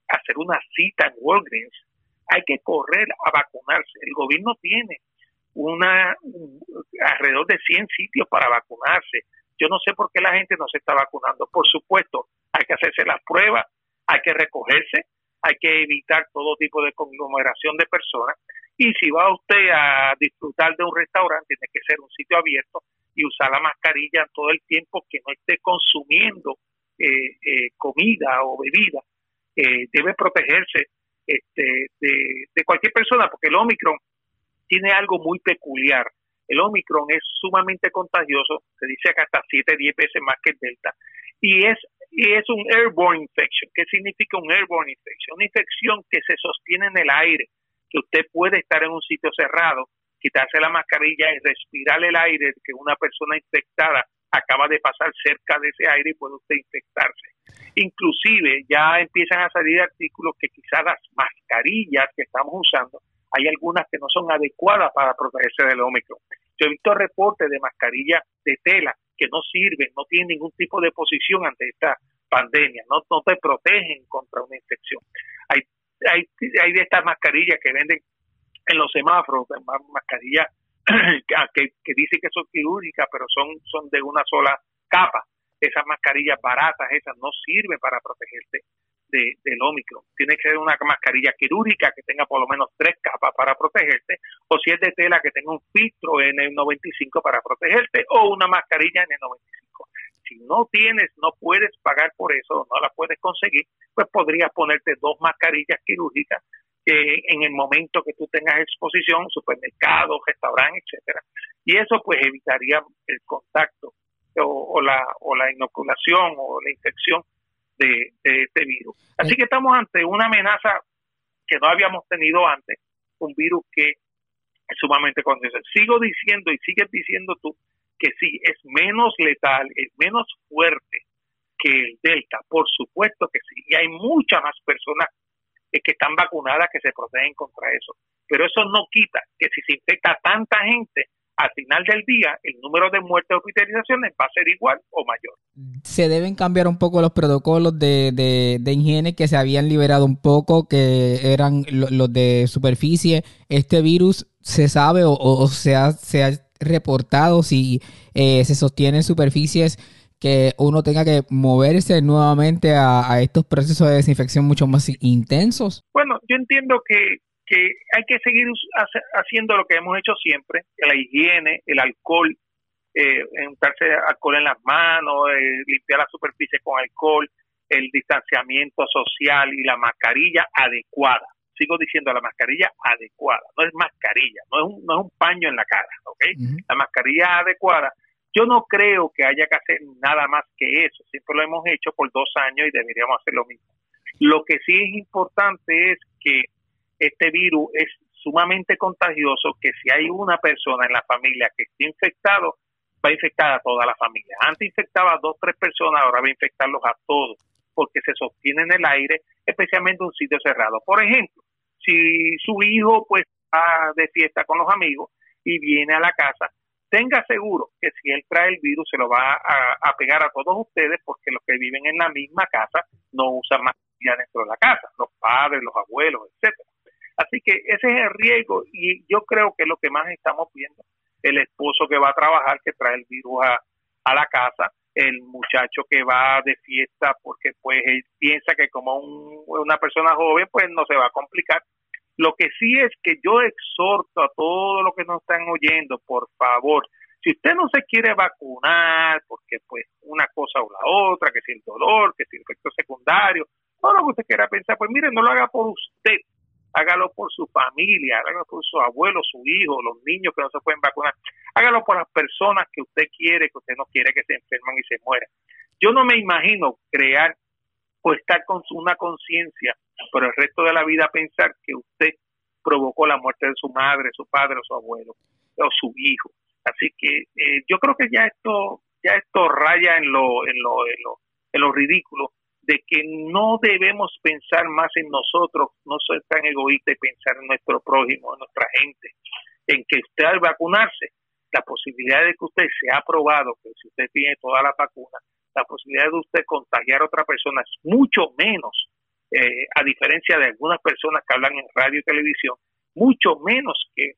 Speaker 8: hacer una cita en Walgreens, hay que correr a vacunarse. El gobierno tiene una alrededor de 100 sitios para vacunarse. Yo no sé por qué la gente no se está vacunando. Por supuesto, hay que hacerse las pruebas, hay que recogerse, hay que evitar todo tipo de conglomeración de personas. Y si va usted a disfrutar de un restaurante, tiene que ser un sitio abierto y usar la mascarilla todo el tiempo que no esté consumiendo eh, eh, comida o bebida eh, debe protegerse este, de, cualquier persona, porque el Omicron tiene algo muy peculiar. El Omicron es sumamente contagioso, se dice que hasta 7, 10 veces más que el Delta, y es, y es un airborne infection. ¿Qué significa un airborne infection? Una infección que se sostiene en el aire, que usted puede estar en un sitio cerrado, quitarse la mascarilla y respirar el aire que una persona infectada acaba de pasar cerca de ese aire y puede usted infectarse. Inclusive ya empiezan a salir artículos que quizás las mascarillas que estamos usando, hay algunas que no son adecuadas para protegerse del Omicron. Yo he visto reportes de mascarillas de tela que no sirven, no tienen ningún tipo de posición ante esta pandemia, no, no te protegen contra una infección. Hay, hay, hay de estas mascarillas que venden en los semáforos, mascarillas [clears throat] que, que dicen que son quirúrgicas, pero son, son de una sola capa. Esas mascarillas baratas, esas no sirven para protegerte de, del Omicron. Tiene que ser una mascarilla quirúrgica que tenga por lo menos tres capas para protegerte, o si es de tela que tenga un filtro N95 para protegerte, o una mascarilla N95. Si no tienes, no puedes pagar por eso, no la puedes conseguir, pues podrías ponerte dos mascarillas quirúrgicas en el momento que tú tengas exposición, supermercados, restaurantes, etcétera. Y eso pues evitaría el contacto o, la, o la inoculación o la infección de, este virus. Así que estamos ante una amenaza que no habíamos tenido antes, un virus que es sumamente contagioso. Sigo diciendo y sigues diciendo tú que sí, es menos letal, es menos fuerte que el Delta, por supuesto que sí, y hay muchas más personas que están vacunadas que se protegen contra eso. Pero eso no quita que si se infecta tanta gente, al final del día el número de muertes o hospitalizaciones va a ser igual o mayor.
Speaker 9: Se deben cambiar un poco los protocolos de, de, higiene que se habían liberado un poco, que eran los de superficie. Este virus se sabe o, se, ha, se, ha, reportado si eh, se sostiene superficies que uno tenga que moverse nuevamente a, a estos procesos de desinfección mucho más intensos?
Speaker 8: Bueno, yo entiendo que que hay que seguir haciendo lo que hemos hecho siempre, la higiene, el alcohol, eh, untarse alcohol en las manos, eh, limpiar la superficie con alcohol, el distanciamiento social y la mascarilla adecuada. Sigo diciendo la mascarilla adecuada, no es mascarilla, no es un, no es un paño en la cara, ¿ok? La mascarilla adecuada. Yo no creo que haya que hacer nada más que eso, siempre lo hemos hecho por dos años y deberíamos hacer lo mismo. Lo que sí es importante es que este virus es sumamente contagioso que si hay una persona en la familia que esté infectado, va a infectar a toda la familia. Antes infectaba a dos, tres personas, ahora va a infectarlos a todos, porque se sostiene en el aire, especialmente en un sitio cerrado. Por ejemplo, si su hijo pues va de fiesta con los amigos y viene a la casa, tenga seguro que si él trae el virus se lo va a, pegar a todos ustedes, porque los que viven en la misma casa no usan mascarilla dentro de la casa, los padres, los abuelos, etcétera. Así que ese es el riesgo y yo creo que es lo que más estamos viendo. El esposo que va a trabajar, que trae el virus a, la casa, el muchacho que va de fiesta porque pues él piensa que como una persona joven pues no se va a complicar. Lo que sí es que yo exhorto a todos los que nos están oyendo, por favor, si usted no se quiere vacunar, porque pues una cosa o la otra, que si el dolor, que si el efecto secundario, todo lo que usted quiera pensar, pues mire, no lo haga por usted, hágalo por su familia, hágalo por su abuelo, su hijo, los niños que no se pueden vacunar, hágalo por las personas que usted quiere, que usted no quiere que se enferman y se mueran. Yo no me imagino crear o estar con una conciencia por el resto de la vida pensar que usted provocó la muerte de su madre, su padre o su abuelo o su hijo. Así que eh, yo creo que ya esto ya esto raya en lo en lo en lo, en lo ridículo de que no debemos pensar más en nosotros, no ser tan egoístas y pensar en nuestro prójimo, en nuestra gente, en que usted al vacunarse, la posibilidad de que usted sea aprobado, que si usted tiene toda la vacuna, la posibilidad de usted contagiar a otra persona es mucho menos, eh, a diferencia de algunas personas que hablan en radio y televisión, mucho menos que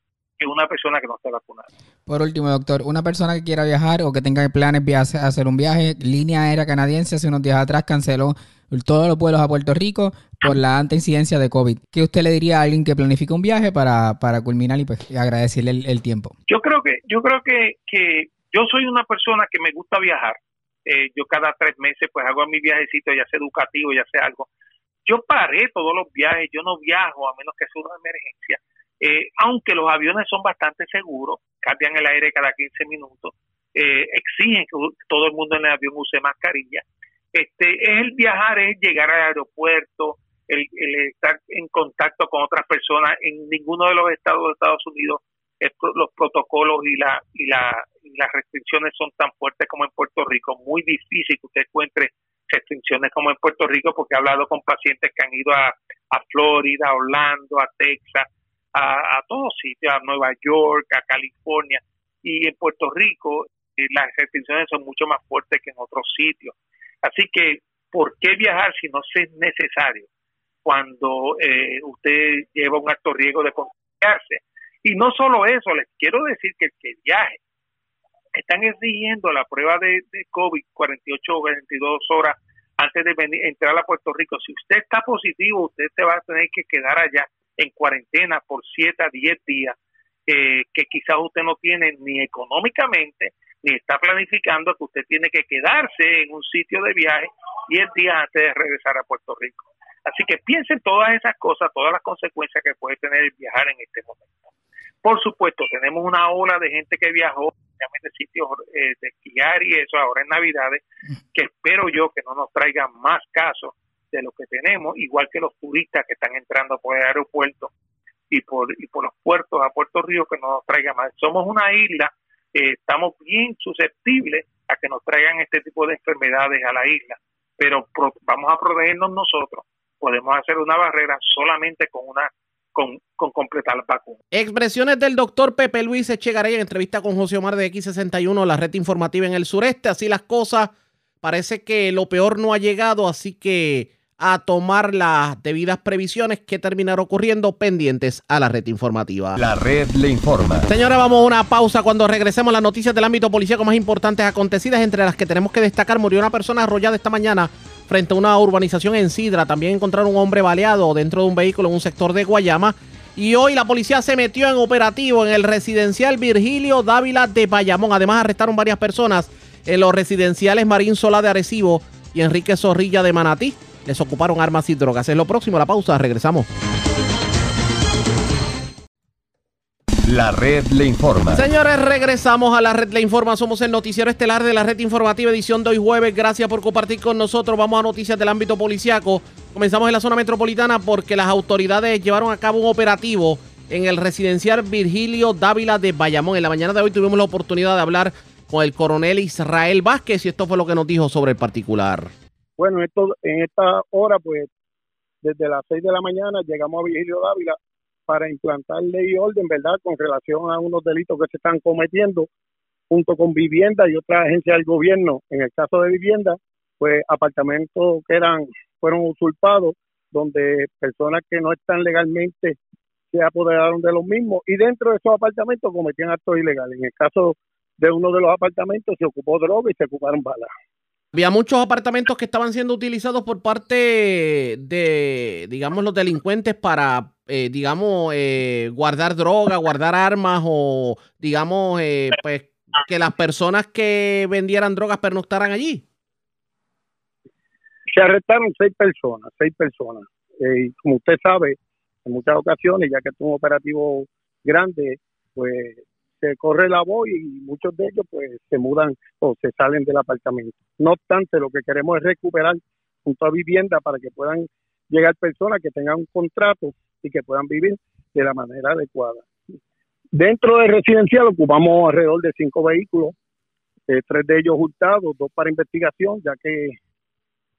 Speaker 8: una persona que no esté vacunada.
Speaker 9: Por último, doctor, una persona que quiera viajar o que tenga planes de hacer un viaje, línea aérea canadiense hace unos días atrás canceló todos los vuelos a Puerto Rico por la alta incidencia de COVID. ¿Qué usted le diría a alguien que planifica un viaje para, para culminar y pues agradecerle el, tiempo?
Speaker 8: Yo creo que yo creo que, que yo soy una persona que me gusta viajar. Eh, yo cada tres meses pues hago mi viajecito, ya sea educativo, ya sea algo. Yo paré todos los viajes, yo no viajo a menos que sea una emergencia eh, aunque los aviones son bastante seguros, cambian el aire cada 15 minutos, eh, exigen que todo el mundo en el avión use mascarilla. Este, es el viajar, es llegar al aeropuerto, el, estar en contacto con otras personas. En ninguno de los estados de Estados Unidos los protocolos y, la, y, la, las restricciones son tan fuertes como en Puerto Rico. Muy difícil que usted encuentre restricciones como en Puerto Rico porque he hablado con pacientes que han ido a, a Florida, a Orlando, a Texas, a, a todos sitios, a Nueva York, a California y en Puerto Rico eh, las restricciones son mucho más fuertes que en otros sitios. Así que, ¿por qué viajar si no es necesario cuando eh, usted lleva un alto riesgo de contagiarse? Y no solo eso, les quiero decir que el que viaje, están exigiendo la prueba de, de COVID 48 o 22 horas antes de venir, entrar a Puerto Rico. Si usted está positivo, usted se va a tener que quedar allá en cuarentena por 7 a 10 días, eh, que quizás usted no tiene ni económicamente, ni está planificando que usted tiene que quedarse en un sitio de viaje 10 días antes de regresar a Puerto Rico. Así que piensen todas esas cosas, todas las consecuencias que puede tener el viajar en este momento. Por supuesto, tenemos una ola de gente que viajó, de sitios eh, de esquiar y eso ahora en Navidades, que espero yo que no nos traigan más casos de lo que tenemos, igual que los turistas que están entrando por el aeropuerto y por, y por los puertos a Puerto Rico que no nos traigan más. Somos una isla, eh, estamos bien susceptibles a que nos traigan este tipo de enfermedades a la isla, pero vamos a protegernos nosotros. Podemos hacer una barrera solamente con una con, completar la vacuna.
Speaker 2: Expresiones del doctor Pepe Luis Echegaray en entrevista con José Omar de X61, la red informativa en el sureste. Así las cosas, parece que lo peor no ha llegado, así que a tomar las debidas previsiones que terminarán ocurriendo pendientes a la red informativa.
Speaker 1: La red le informa.
Speaker 2: Señora, vamos a una pausa cuando regresemos las noticias del ámbito policíaco más importantes acontecidas, entre las que tenemos que destacar, murió una persona arrollada esta mañana frente a una urbanización en Sidra. También encontraron un hombre baleado dentro de un vehículo en un sector de Guayama. Y hoy la policía se metió en operativo en el residencial Virgilio Dávila de Bayamón. Además arrestaron varias personas en los residenciales Marín Sola de Arecibo y Enrique Zorrilla de Manatí les ocuparon armas y drogas. Es lo próximo, la pausa, regresamos.
Speaker 1: La red le informa.
Speaker 2: Señores, regresamos a la red le informa. Somos el noticiero estelar de la red informativa edición de hoy jueves. Gracias por compartir con nosotros. Vamos a noticias del ámbito policiaco. Comenzamos en la zona metropolitana porque las autoridades llevaron a cabo un operativo en el residencial Virgilio Dávila de Bayamón. En la mañana de hoy tuvimos la oportunidad de hablar con el coronel Israel Vázquez y esto fue lo que nos dijo sobre el particular.
Speaker 10: Bueno, esto, en esta hora, pues, desde las 6 de la mañana llegamos a Vigilio Dávila para implantar ley y orden, ¿verdad?, con relación a unos delitos que se están cometiendo junto con vivienda y otra agencia del gobierno. En el caso de vivienda, pues apartamentos que eran fueron usurpados, donde personas que no están legalmente se apoderaron de los mismos y dentro de esos apartamentos cometían actos ilegales. En el caso de uno de los apartamentos se ocupó droga y se ocuparon balas.
Speaker 2: Había muchos apartamentos que estaban siendo utilizados por parte de, digamos, los delincuentes para, eh, digamos, eh, guardar droga, guardar armas o, digamos, eh, pues que las personas que vendieran drogas pernoctaran allí.
Speaker 10: Se arrestaron seis personas, seis personas. y como usted sabe, en muchas ocasiones, ya que es un operativo grande, pues se corre la voz y muchos de ellos pues se mudan o se salen del apartamento. No obstante, lo que queremos es recuperar junto a vivienda para que puedan llegar personas que tengan un contrato y que puedan vivir de la manera adecuada. Dentro del residencial ocupamos alrededor de cinco vehículos, eh, tres de ellos hurtados, dos para investigación, ya que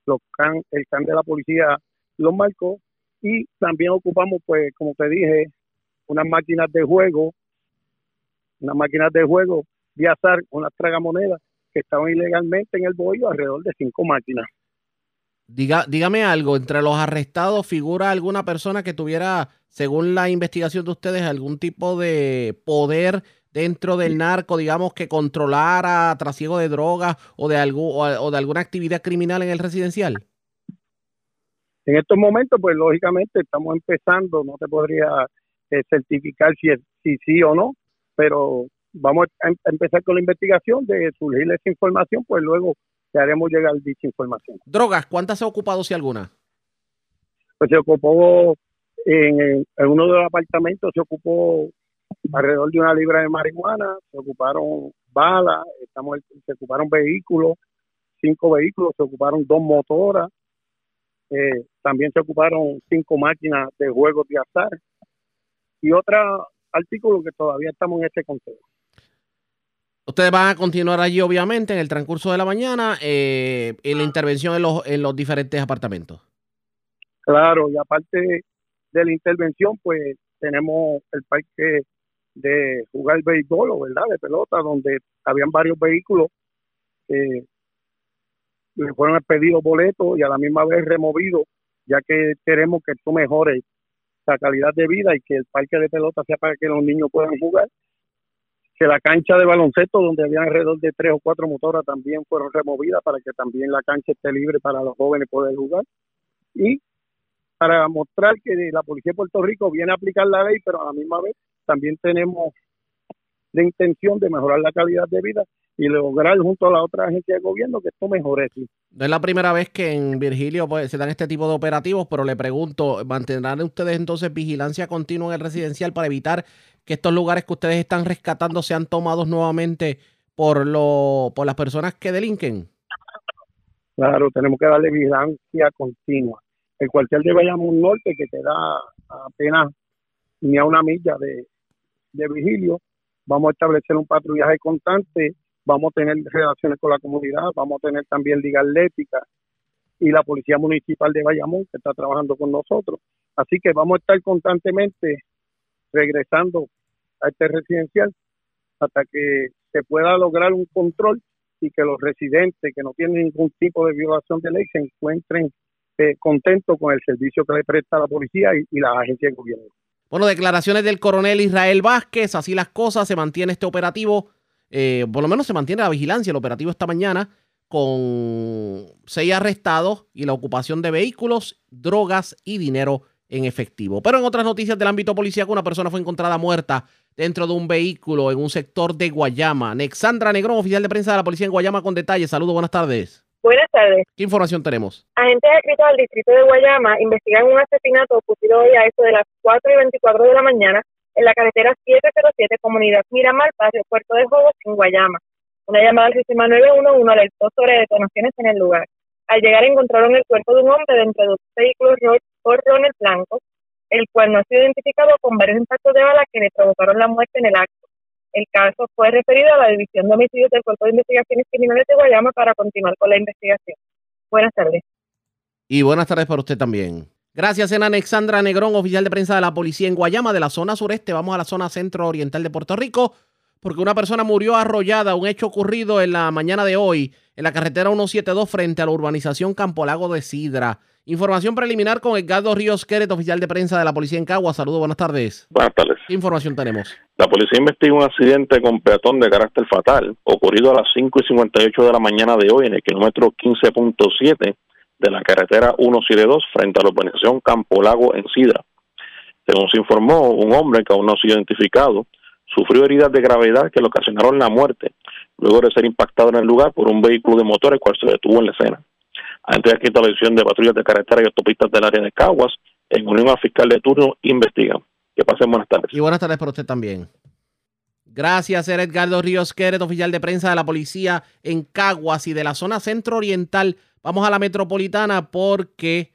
Speaker 10: los can, el can de la policía los marcó, y también ocupamos, pues, como te dije, unas máquinas de juego, unas máquinas de juego de azar, unas tragamonedas que estaban ilegalmente en el bollo, alrededor de cinco máquinas.
Speaker 2: Diga, dígame algo, entre los arrestados figura alguna persona que tuviera, según la investigación de ustedes, algún tipo de poder dentro del narco, digamos, que controlara trasiego de drogas o de, algo, o, de alguna actividad criminal en el residencial?
Speaker 10: En estos momentos, pues lógicamente estamos empezando, no te podría eh, certificar si, si sí o no, pero vamos a em-, empezar con la investigación de surgir esa información, pues luego te haremos llegar dicha información.
Speaker 2: Drogas, ¿cuántas se ha ocupado, si alguna?
Speaker 10: Pues se ocupó en, uno de los apartamentos, se ocupó alrededor de una libra de marihuana, se ocuparon balas, estamos, se ocuparon vehículos, cinco vehículos, se ocuparon dos motoras, eh, también se ocuparon cinco máquinas de juegos de azar y otra artículo que todavía estamos en ese consejo.
Speaker 2: Ustedes van a continuar allí, obviamente, en el transcurso de la mañana, eh, en la intervención en los, en los diferentes apartamentos.
Speaker 10: Claro, y aparte de la intervención, pues tenemos el parque de jugar béisbol, ¿verdad? De pelota, donde habían varios vehículos que fueron pedidos boletos y a la misma vez removidos, ya que queremos que esto mejore la calidad de vida y que el parque de pelota sea para que los niños puedan jugar. Que la cancha de baloncesto, donde había alrededor de tres o cuatro motoras, también fueron removidas para que también la cancha esté libre para los jóvenes poder jugar. Y para mostrar que la Policía de Puerto Rico viene a aplicar la ley, pero a la misma vez también tenemos la intención de mejorar la calidad de vida y lograr junto a la otra agencia de gobierno que esto mejore.
Speaker 2: No es la primera vez que en Virgilio pues, se dan este tipo de operativos, pero le pregunto, ¿mantendrán ustedes entonces vigilancia continua en el residencial para evitar que estos lugares que ustedes están rescatando sean tomados nuevamente por, lo, por las personas que delinquen?
Speaker 10: Claro, tenemos que darle vigilancia continua. El cuartel de Bayamón Norte, que queda apenas ni a una milla de, de Vigilio, vamos a establecer un patrullaje constante vamos a tener relaciones con la comunidad, vamos a tener también liga atlética y la Policía Municipal de Bayamón que está trabajando con nosotros Así que vamos a estar constantemente regresando a este residencial hasta que se pueda lograr un control y que los residentes que no tienen ningún tipo de violación de ley se encuentren eh, contentos con el servicio que le presta la policía y, y las agencias de gobierno.
Speaker 2: Bueno, declaraciones del coronel Israel Vázquez, así las cosas, se mantiene este operativo, eh, por lo menos se mantiene la vigilancia, el operativo esta mañana con seis arrestados y la ocupación de vehículos, drogas y dinero en efectivo. Pero en otras noticias del ámbito policíaco, una persona fue encontrada muerta dentro de un vehículo en un sector de Guayama. Nexandra Negrón, oficial de prensa de la policía en Guayama, con detalles. Saludos, buenas tardes.
Speaker 11: Buenas tardes.
Speaker 2: ¿Qué información tenemos?
Speaker 11: Agentes adscritos al distrito de Guayama investigan un asesinato ocurrido hoy a eso de las 4 y 24 de la mañana en la carretera 707, comunidad Miramar, barrio Puerto de Jogos, en Guayama. Una llamada al sistema 911 alertó sobre detonaciones en el lugar. Al llegar encontraron el cuerpo de un hombre dentro de un vehículo por Ronald Blanco, el cual no ha sido identificado con varios impactos de bala que le provocaron la muerte en el acto. El caso fue referido a la División de Homicidios del Cuerpo de Investigaciones Criminales de Guayama para continuar con la investigación. Buenas tardes.
Speaker 2: Y buenas tardes para usted también. Gracias, en Alexandra Negrón, oficial de prensa de la policía en Guayama, de la zona sureste. Vamos a la zona centro-oriental de Puerto Rico, porque una persona murió arrollada, un hecho ocurrido en la mañana de hoy en la carretera 172 frente a la urbanización Campolago de Sidra. Información preliminar con Edgardo Ríos Queret, oficial de prensa de la policía en Cagua. Saludos, buenas tardes.
Speaker 12: Buenas tardes.
Speaker 2: ¿Qué información tenemos?
Speaker 12: La policía investiga un accidente con peatón de carácter fatal ocurrido a las 5 y 58 de la mañana de hoy en el kilómetro 15.7 de la carretera 172 frente a la urbanización Campo Lago en Sidra. Según se informó, un hombre que aún no ha sido identificado sufrió heridas de gravedad que le ocasionaron la muerte luego de ser impactado en el lugar por un vehículo de motor el cual se detuvo en la escena. Antes de la división de patrullas de carretera y autopistas del área de Caguas, en unión al fiscal de turno, investigan. Que pasen buenas tardes.
Speaker 2: Y buenas tardes para usted también. Gracias, era Edgardo Ríos Queret, oficial de prensa de la policía en Caguas y de la zona centro-oriental. Vamos a la metropolitana porque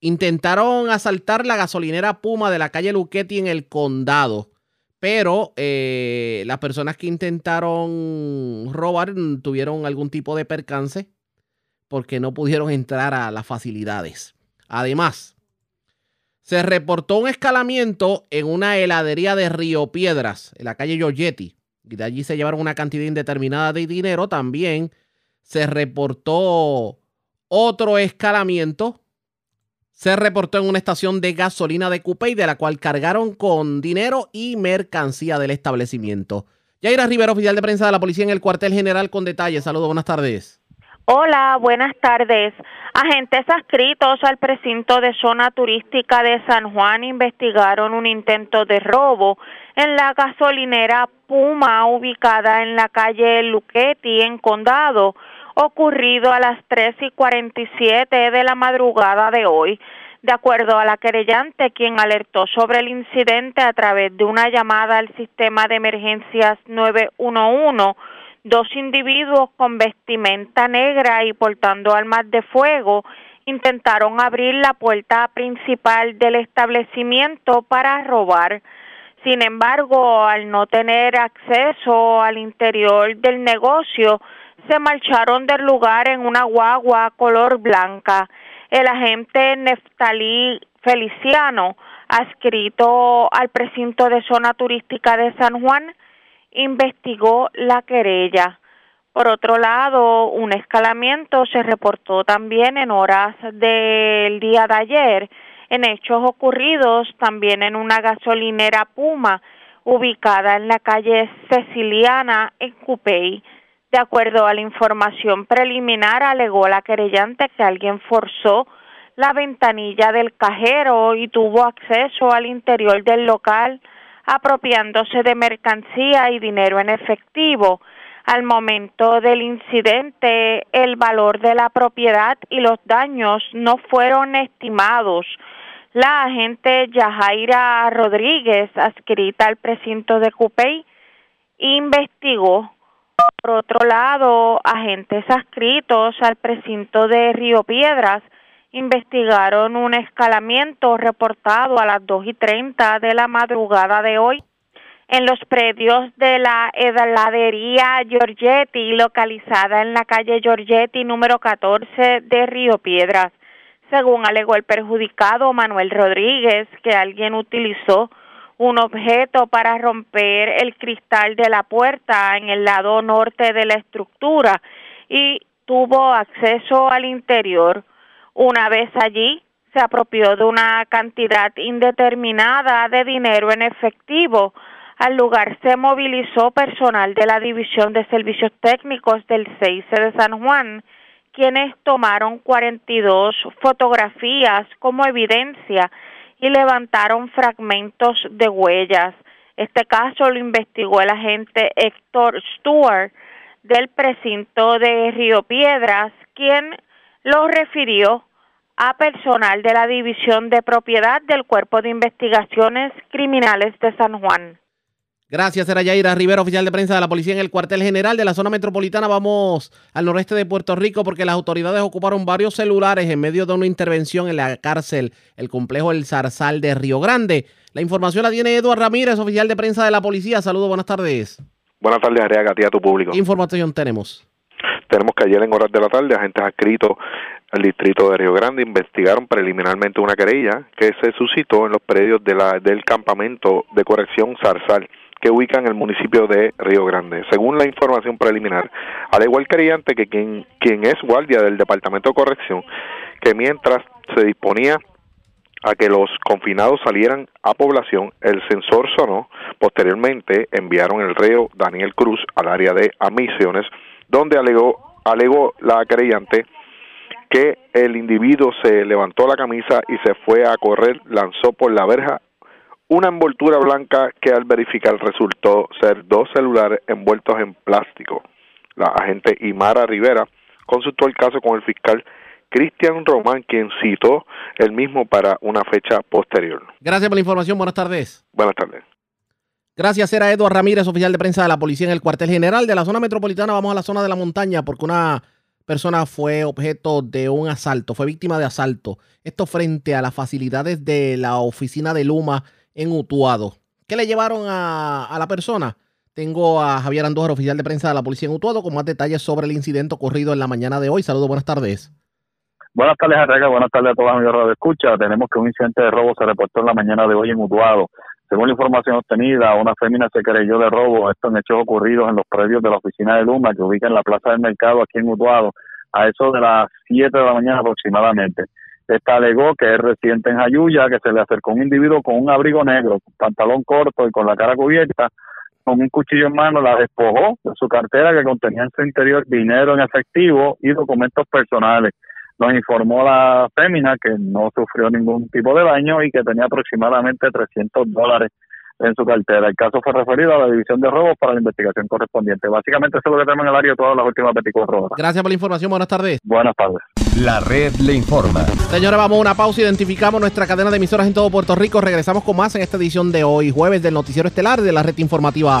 Speaker 2: intentaron asaltar la gasolinera Puma de la calle Luquetti en el condado. Pero eh, las personas que intentaron robar tuvieron algún tipo de percance porque no pudieron entrar a las facilidades. Además, se reportó un escalamiento en una heladería de Río Piedras, en la calle Giorgetti. Y de allí se llevaron una cantidad indeterminada de dinero. También se reportó otro escalamiento. Se reportó en una estación de gasolina de Cupey, de la cual cargaron con dinero y mercancía del establecimiento. Yaira Rivera, oficial de prensa de la policía en el cuartel general, con detalles. Saludos, buenas tardes.
Speaker 13: Hola, buenas tardes. Agentes adscritos al precinto de zona turística de San Juan investigaron un intento de robo en la gasolinera Puma ubicada en la calle Luquetti en Condado, ocurrido a las 3 y 47 de la madrugada de hoy. De acuerdo a la querellante, quien alertó sobre el incidente a través de una llamada al sistema de emergencias 911, Dos individuos con vestimenta negra y portando armas de fuego intentaron abrir la puerta principal del establecimiento para robar. Sin embargo, al no tener acceso al interior del negocio, se marcharon del lugar en una guagua color blanca. El agente Neftalí Feliciano, adscrito al precinto de zona turística de San Juan, investigó la querella. Por otro lado, un escalamiento se reportó también en horas del día de ayer en hechos ocurridos también en una gasolinera Puma ubicada en la calle Ceciliana en Cupey. De acuerdo a la información preliminar, alegó la querellante que alguien forzó la ventanilla del cajero y tuvo acceso al interior del local apropiándose de mercancía y dinero en efectivo. Al momento del incidente, el valor de la propiedad y los daños no fueron estimados. La agente Yajaira Rodríguez, adscrita al precinto de Cupey, investigó. Por otro lado, agentes adscritos al precinto de Río Piedras investigaron un escalamiento reportado a las 2 y 30 de la madrugada de hoy en los predios de la heladería Giorgetti, localizada en la calle Giorgetti número 14 de Río Piedras. Según alegó el perjudicado Manuel Rodríguez, que alguien utilizó un objeto para romper el cristal de la puerta en el lado norte de la estructura y tuvo acceso al interior. Una vez allí, se apropió de una cantidad indeterminada de dinero en efectivo. Al lugar se movilizó personal de la División de Servicios Técnicos del CEICE de San Juan, quienes tomaron 42 fotografías como evidencia y levantaron fragmentos de huellas. Este caso lo investigó el agente Héctor Stewart del precinto de Río Piedras, quien lo refirió a personal de la División de Propiedad del Cuerpo de Investigaciones Criminales de San Juan.
Speaker 2: Gracias, era Yaira Rivera, oficial de prensa de la policía en el cuartel general de la zona metropolitana. Vamos al noreste de Puerto Rico porque las autoridades ocuparon varios celulares en medio de una intervención en la cárcel, el complejo El Zarzal de Río Grande. La información la tiene Eduardo Ramírez, oficial de prensa de la policía. Saludos, buenas tardes.
Speaker 14: Buenas tardes, Ariaga, a ti a tu público.
Speaker 2: ¿Qué información tenemos?
Speaker 14: Tenemos que ayer en horas de la tarde agentes adscritos al distrito de Río Grande investigaron preliminarmente una querella que se suscitó en los predios de la, del campamento de corrección Zarzal que ubica en el municipio de Río Grande. Según la información preliminar, al igual creyente que quien, quien es guardia del Departamento de Corrección, que mientras se disponía a que los confinados salieran a población, el sensor sonó. Posteriormente enviaron el reo Daniel Cruz al área de admisiones, donde alegó, alegó la creyente que el individuo se levantó la camisa y se fue a correr, lanzó por la verja una envoltura blanca que al verificar resultó ser dos celulares envueltos en plástico. La agente Imara Rivera consultó el caso con el fiscal Cristian Román, quien citó el mismo para una fecha posterior.
Speaker 2: Gracias por la información. Buenas tardes.
Speaker 14: Buenas tardes.
Speaker 2: Gracias, era Eduardo Ramírez, oficial de prensa de la policía en el cuartel general de la zona metropolitana. Vamos a la zona de la montaña porque una persona fue objeto de un asalto, fue víctima de asalto. Esto frente a las facilidades de la oficina de Luma en Utuado. ¿Qué le llevaron a, la persona? Tengo a Javier Andújar, oficial de prensa de la policía en Utuado, con más detalles sobre el incidente ocurrido en la mañana de hoy. Saludos, buenas tardes.
Speaker 15: Buenas tardes, Arrega. Buenas tardes a todas las de escucha. Tenemos que un incidente de robo se reportó en la mañana de hoy en Utuado. Según la información obtenida, una fémina se creyó de robo. Esto en hechos ocurridos en los predios de la oficina de Luma, que ubica en la plaza del mercado aquí en Utuado, a eso de las 7 de la mañana aproximadamente. Esta alegó que es residente en Jayuya, que se le acercó un individuo con un abrigo negro, pantalón corto y con la cara cubierta, con un cuchillo en mano, la despojó de su cartera que contenía en su interior dinero en efectivo y documentos personales. Nos informó la fémina que no sufrió ningún tipo de daño y que tenía aproximadamente 300 dólares en su cartera. El caso fue referido a la División de Robos para la investigación correspondiente. Básicamente eso es lo que tenemos en el área todas las últimas 24 horas.
Speaker 2: Gracias por la información. Buenas tardes.
Speaker 15: Buenas tardes.
Speaker 1: La red le informa.
Speaker 2: Señores, vamos a una pausa. Identificamos nuestra cadena de emisoras en todo Puerto Rico. Regresamos con más en esta edición de hoy, jueves del Noticiero Estelar de la red informativa.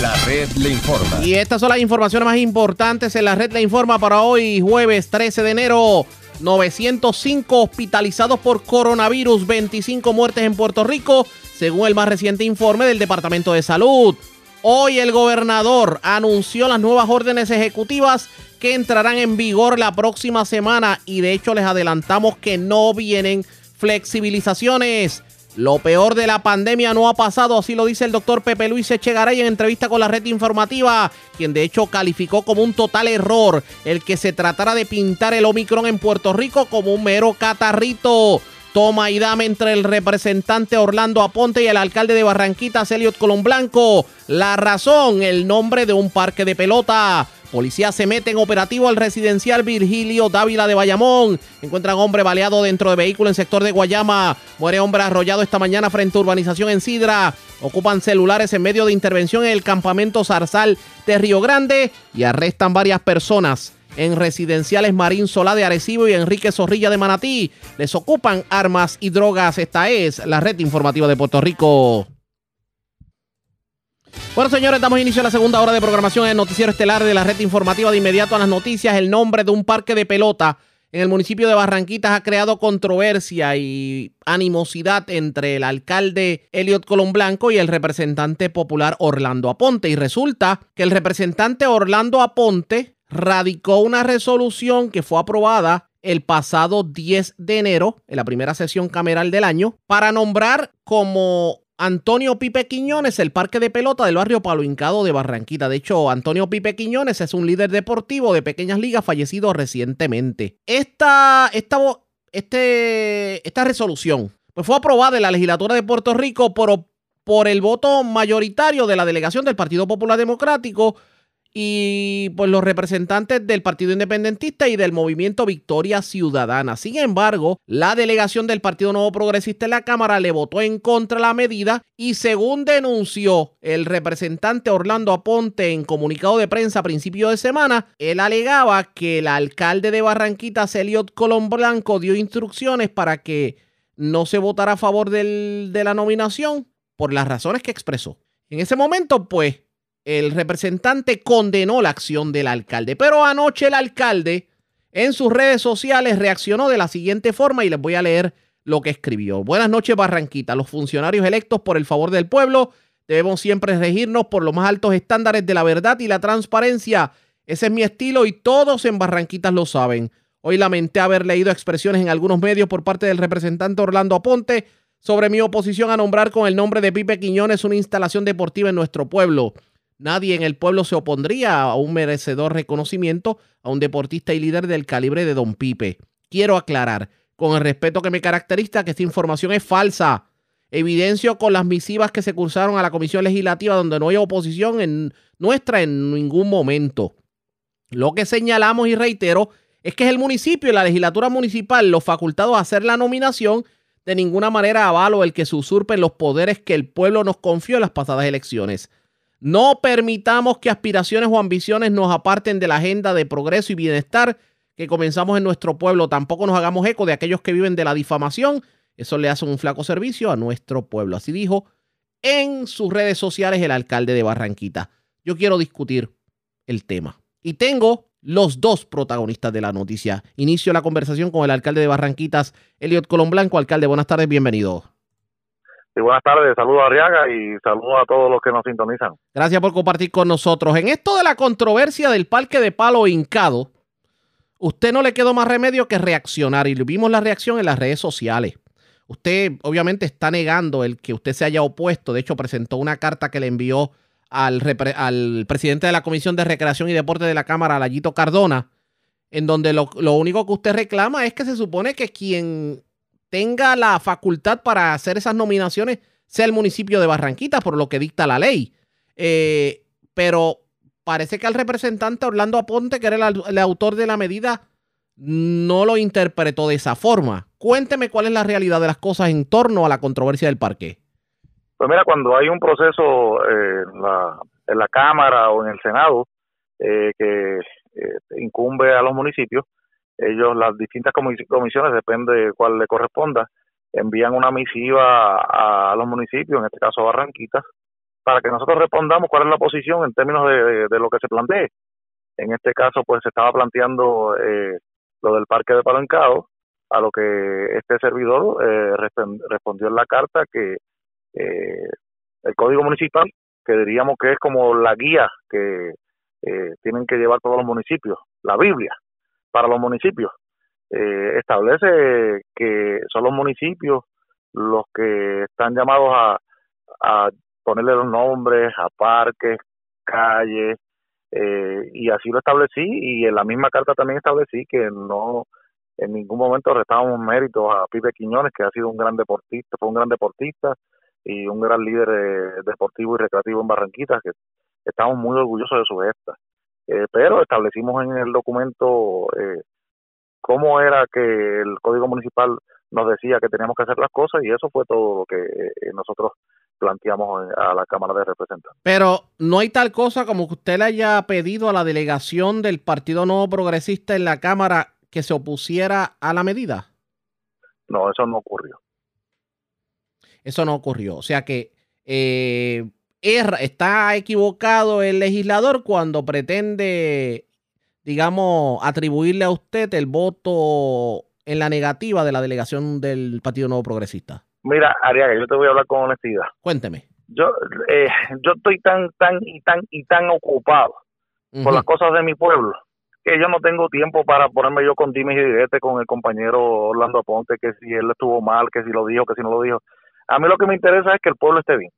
Speaker 1: La red le informa.
Speaker 2: Y estas son las informaciones más importantes en la red le informa para hoy, jueves 13 de enero. 905 hospitalizados por coronavirus, 25 muertes en Puerto Rico, según el más reciente informe del Departamento de Salud. Hoy el gobernador anunció las nuevas órdenes ejecutivas que entrarán en vigor la próxima semana y de hecho les adelantamos que no vienen flexibilizaciones. Lo peor de la pandemia no ha pasado, así lo dice el doctor Pepe Luis Echegaray en entrevista con la red informativa, quien de hecho calificó como un total error el que se tratara de pintar el Omicron en Puerto Rico como un mero catarrito. Toma y dame entre el representante Orlando Aponte y el alcalde de Barranquita, Celiot Colón Blanco. La razón, el nombre de un parque de pelota. Policía se mete en operativo al residencial Virgilio Dávila de Bayamón. Encuentran hombre baleado dentro de vehículo en sector de Guayama. Muere hombre arrollado esta mañana frente a urbanización en Sidra. Ocupan celulares en medio de intervención en el campamento Zarzal de Río Grande y arrestan varias personas en residenciales Marín Solá de Arecibo y Enrique Zorrilla de Manatí. Les ocupan armas y drogas. Esta es la red informativa de Puerto Rico. Bueno, señores, damos inicio a la segunda hora de programación en el Noticiero Estelar de la red informativa. De inmediato a las noticias, el nombre de un parque de pelota en el municipio de Barranquitas ha creado controversia y animosidad entre el alcalde Elliot Colón Blanco y el representante popular Orlando Aponte. Y resulta que el representante Orlando Aponte radicó una resolución que fue aprobada el pasado 10 de enero, en la primera sesión cameral del año, para nombrar como Antonio Pipe Quiñones, el parque de pelota del barrio Palo Hincado de Barranquita. De hecho, Antonio Pipe Quiñones es un líder deportivo de pequeñas ligas fallecido recientemente. Esta, esta, este, esta resolución pues fue aprobada en la legislatura de Puerto Rico por, por el voto mayoritario de la delegación del Partido Popular Democrático y pues los representantes del Partido Independentista y del movimiento Victoria Ciudadana. Sin embargo, la delegación del Partido Nuevo Progresista en la Cámara le votó en contra la medida y según denunció el representante Orlando Aponte en comunicado de prensa a principio de semana, él alegaba que el alcalde de Barranquita, Celiot Colón Blanco, dio instrucciones para que no se votara a favor de la nominación por las razones que expresó. En ese momento, pues, el representante condenó la acción del alcalde. Pero anoche el alcalde en sus redes sociales reaccionó de la siguiente forma y les voy a leer lo que escribió. Buenas noches Barranquita. Los funcionarios electos por el favor del pueblo debemos siempre regirnos por los más altos estándares de la verdad y la transparencia. Ese es mi estilo y todos en Barranquitas lo saben. Hoy lamenté haber leído expresiones en algunos medios por parte del representante Orlando Aponte sobre mi oposición a nombrar con el nombre de Pipe Quiñones una instalación deportiva en nuestro pueblo. Nadie en el pueblo se opondría a un merecedor reconocimiento a un deportista y líder del calibre de Don Pipe. Quiero aclarar, con el respeto que me caracteriza, que esta información es falsa. Evidencio con las misivas que se cursaron a la Comisión Legislativa donde no hay oposición en nuestra en ningún momento. Lo que señalamos y reitero es que es el municipio y la legislatura municipal los facultados a hacer la nominación. De ninguna manera avalo el que se usurpen los poderes que el pueblo nos confió en las pasadas elecciones. No permitamos que aspiraciones o ambiciones nos aparten de la agenda de progreso y bienestar que comenzamos en nuestro pueblo. Tampoco nos hagamos eco de aquellos que viven de la difamación. Eso le hace un flaco servicio a nuestro pueblo. Así dijo en sus redes sociales el alcalde de Barranquita. Yo quiero discutir el tema. Y tengo los dos protagonistas de la noticia. Inicio la conversación con el alcalde de Barranquitas, Eliot Colón Blanco. Alcalde, buenas tardes, bienvenido
Speaker 15: buenas tardes, saludos a Arriaga y saludos a todos los que nos sintonizan.
Speaker 2: Gracias por compartir con nosotros. En esto de la controversia del parque de palo hincado, usted no le quedó más remedio que reaccionar y vimos la reacción en las redes sociales. Usted obviamente está negando el que usted se haya opuesto. De hecho, presentó una carta que le envió al, al presidente de la Comisión de Recreación y Deporte de la Cámara, Layito Cardona, en donde lo, lo único que usted reclama es que se supone que quien tenga la facultad para hacer esas nominaciones sea el municipio de Barranquita, por lo que dicta la ley. Eh, pero parece que al representante Orlando Aponte, que era el, autor de la medida, no lo interpretó de esa forma. Cuénteme cuál es la realidad de las cosas en torno a la controversia del parque.
Speaker 15: Pues mira, cuando hay un proceso eh, en, la, Cámara o en el Senado eh, que incumbe a los municipios, ellos, las distintas comisiones, depende de cuál le corresponda, envían una misiva a, los municipios, en este caso Barranquitas, para que nosotros respondamos cuál es la posición en términos de, lo que se plantee. En este caso, pues se estaba planteando eh, lo del parque de Palancado, a lo que este servidor eh, respondió en la carta que eh, el código municipal, que diríamos que es como la guía que tienen que llevar todos los municipios, la Biblia, para los municipios. Eh, establece que son los municipios los que están llamados a, ponerle los nombres a parques, calles, eh, y así lo establecí y en la misma carta también establecí que no en ningún momento restábamos méritos a Pipe Quiñones, que ha sido un gran deportista, fue un gran deportista y un gran líder eh, deportivo y recreativo en Barranquitas, que estamos muy orgullosos de su gesta. Eh, pero establecimos en el documento eh, cómo era que el Código Municipal nos decía que teníamos que hacer las cosas y eso fue todo lo que eh, nosotros planteamos a la Cámara de Representantes.
Speaker 2: Pero no hay tal cosa como que usted le haya pedido a la delegación del Partido Nuevo Progresista en la Cámara que se opusiera a la medida.
Speaker 15: No, eso no ocurrió.
Speaker 2: Eso no ocurrió. O sea que eh, está equivocado el legislador cuando pretende, digamos, atribuirle a usted el voto en la negativa de la delegación del Partido Nuevo Progresista.
Speaker 15: Mira, Ariaga, yo te voy a hablar con honestidad.
Speaker 2: Cuénteme.
Speaker 15: Yo, eh, yo estoy tan, tan y tan y tan ocupado por las cosas de mi pueblo que yo no tengo tiempo para ponerme yo con dimes y diretes con el compañero Orlando Aponte, que si él estuvo mal, que si lo dijo, que si no lo dijo. A mí lo que me interesa es que el pueblo esté bien.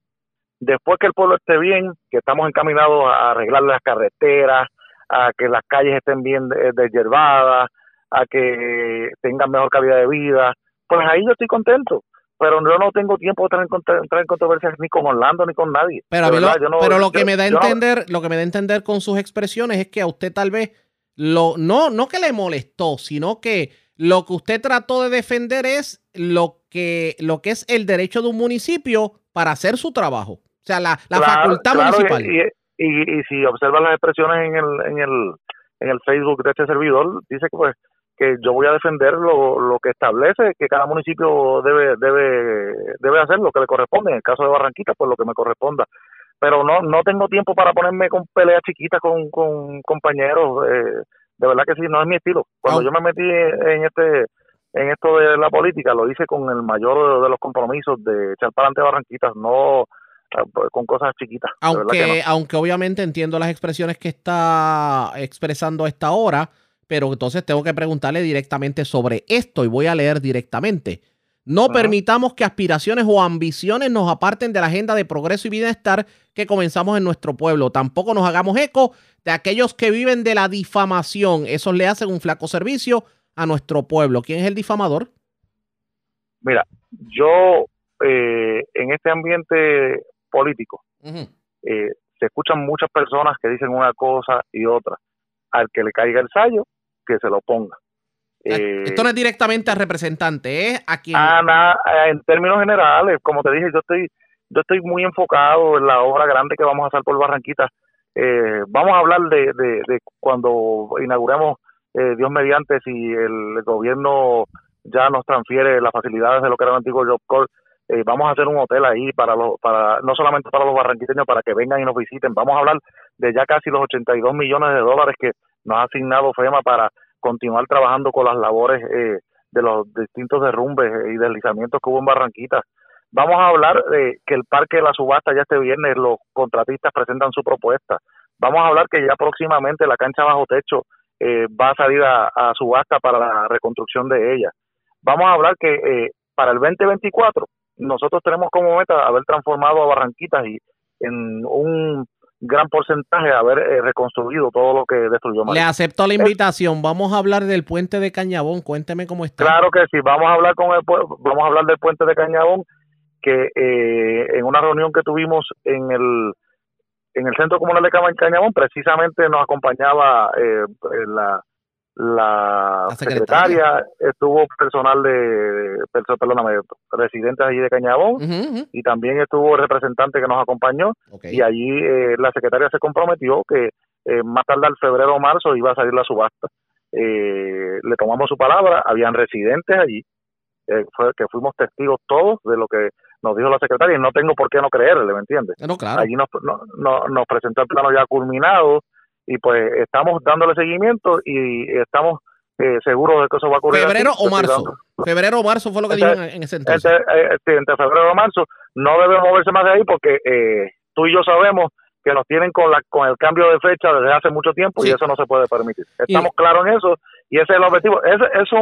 Speaker 15: Después que el pueblo esté bien, que estamos encaminados a arreglar las carreteras, a que las calles estén bien deshiervadas, a que tengan mejor calidad de vida, pues ahí yo estoy contento pero yo no tengo tiempo de entrar en, controversias ni con Orlando ni con nadie.
Speaker 2: Pero, lo, pero lo que me da a entender, lo que me da a entender con sus expresiones es que a usted tal vez lo no no que le molestó, sino que lo que usted trató de defender es lo que lo que es el derecho de un municipio para hacer su trabajo, o sea, la, la facultad municipal.
Speaker 15: Y, y, y, si observa las expresiones en el en el en el Facebook de este servidor, dice que pues que yo voy a defender lo, lo que establece que cada municipio debe debe debe hacer lo que le corresponde. En el caso de Barranquita pues lo que me corresponda. Pero no no tengo tiempo para ponerme con peleas chiquitas con, con compañeros. Eh, de verdad que sí no es mi estilo. Cuando yo me metí en este en esto de la política lo hice con el mayor de los compromisos de echar para adelante Barranquitas no con cosas chiquitas
Speaker 2: aunque aunque obviamente entiendo las expresiones que está expresando a esta hora pero entonces tengo que preguntarle directamente sobre esto y voy a leer directamente. No permitamos que aspiraciones o ambiciones nos aparten de la agenda de progreso y bienestar que comenzamos en nuestro pueblo. Tampoco nos hagamos eco de aquellos que viven de la difamación. Esos le hacen un flaco servicio a nuestro pueblo. ¿Quién es el difamador?
Speaker 15: Mira, yo eh, en este ambiente político eh, se escuchan muchas personas que dicen una cosa y otra. Al que le caiga el sallo, que se lo ponga.
Speaker 2: Eh, Esto no es directamente al representante, es a quien...
Speaker 15: Ah, en términos generales, como te dije, yo estoy yo estoy muy enfocado en la obra grande que vamos a hacer por Barranquita. Eh, vamos a hablar de, de, cuando inauguremos, eh, Dios mediante, si el gobierno ya nos transfiere las facilidades de lo que era el antiguo Job Corps, vamos a hacer un hotel ahí para los, para no solamente para los barranquiteños, para que vengan y nos visiten. Vamos a hablar de ya casi los 82 millones de dólares que nos ha asignado FEMA para continuar trabajando con las labores eh, de los distintos derrumbes y deslizamientos que hubo en Barranquita. Vamos a hablar de que el parque de la subasta ya este viernes los contratistas presentan su propuesta. Vamos a hablar que ya próximamente la cancha bajo techo eh, va a salir a, subasta para la reconstrucción de ella. Vamos a hablar que eh, para el 2024 nosotros tenemos como meta haber transformado a Barranquitas y en un gran porcentaje haber eh, reconstruido todo lo que destruyó
Speaker 2: María. Le acepto la invitación. Vamos a hablar del puente de Cañabón. Cuénteme cómo está.
Speaker 15: Claro que sí. Vamos a hablar con el vamos a hablar del puente de Cañabón que eh, en una reunión que tuvimos en el en el centro comunal de Cañabón precisamente nos acompañaba eh, la la, secretaria. estuvo personal de, perdóname, residentes allí de Cañabón y también estuvo el representante que nos acompañó y allí eh, la secretaria se comprometió que eh, más tarde al febrero o marzo iba a salir la subasta. Eh, le tomamos su palabra, habían residentes allí, fue, que fuimos testigos todos de lo que nos dijo la secretaria y no tengo por qué no creerle, ¿me entiendes? Allí nos, nos presentó el plano ya culminado, y pues estamos dándole seguimiento y estamos eh, seguros de que eso va a ocurrir.
Speaker 2: ¿Febrero o marzo? Febrero o marzo fue lo que dijo en ese entonces.
Speaker 15: Entre, eh, entre, febrero o marzo no debe moverse más de ahí porque eh, tú y yo sabemos que nos tienen con la con el cambio de fecha desde hace mucho tiempo y eso no se puede permitir. Estamos claros en eso y ese es el objetivo. Eso, eso,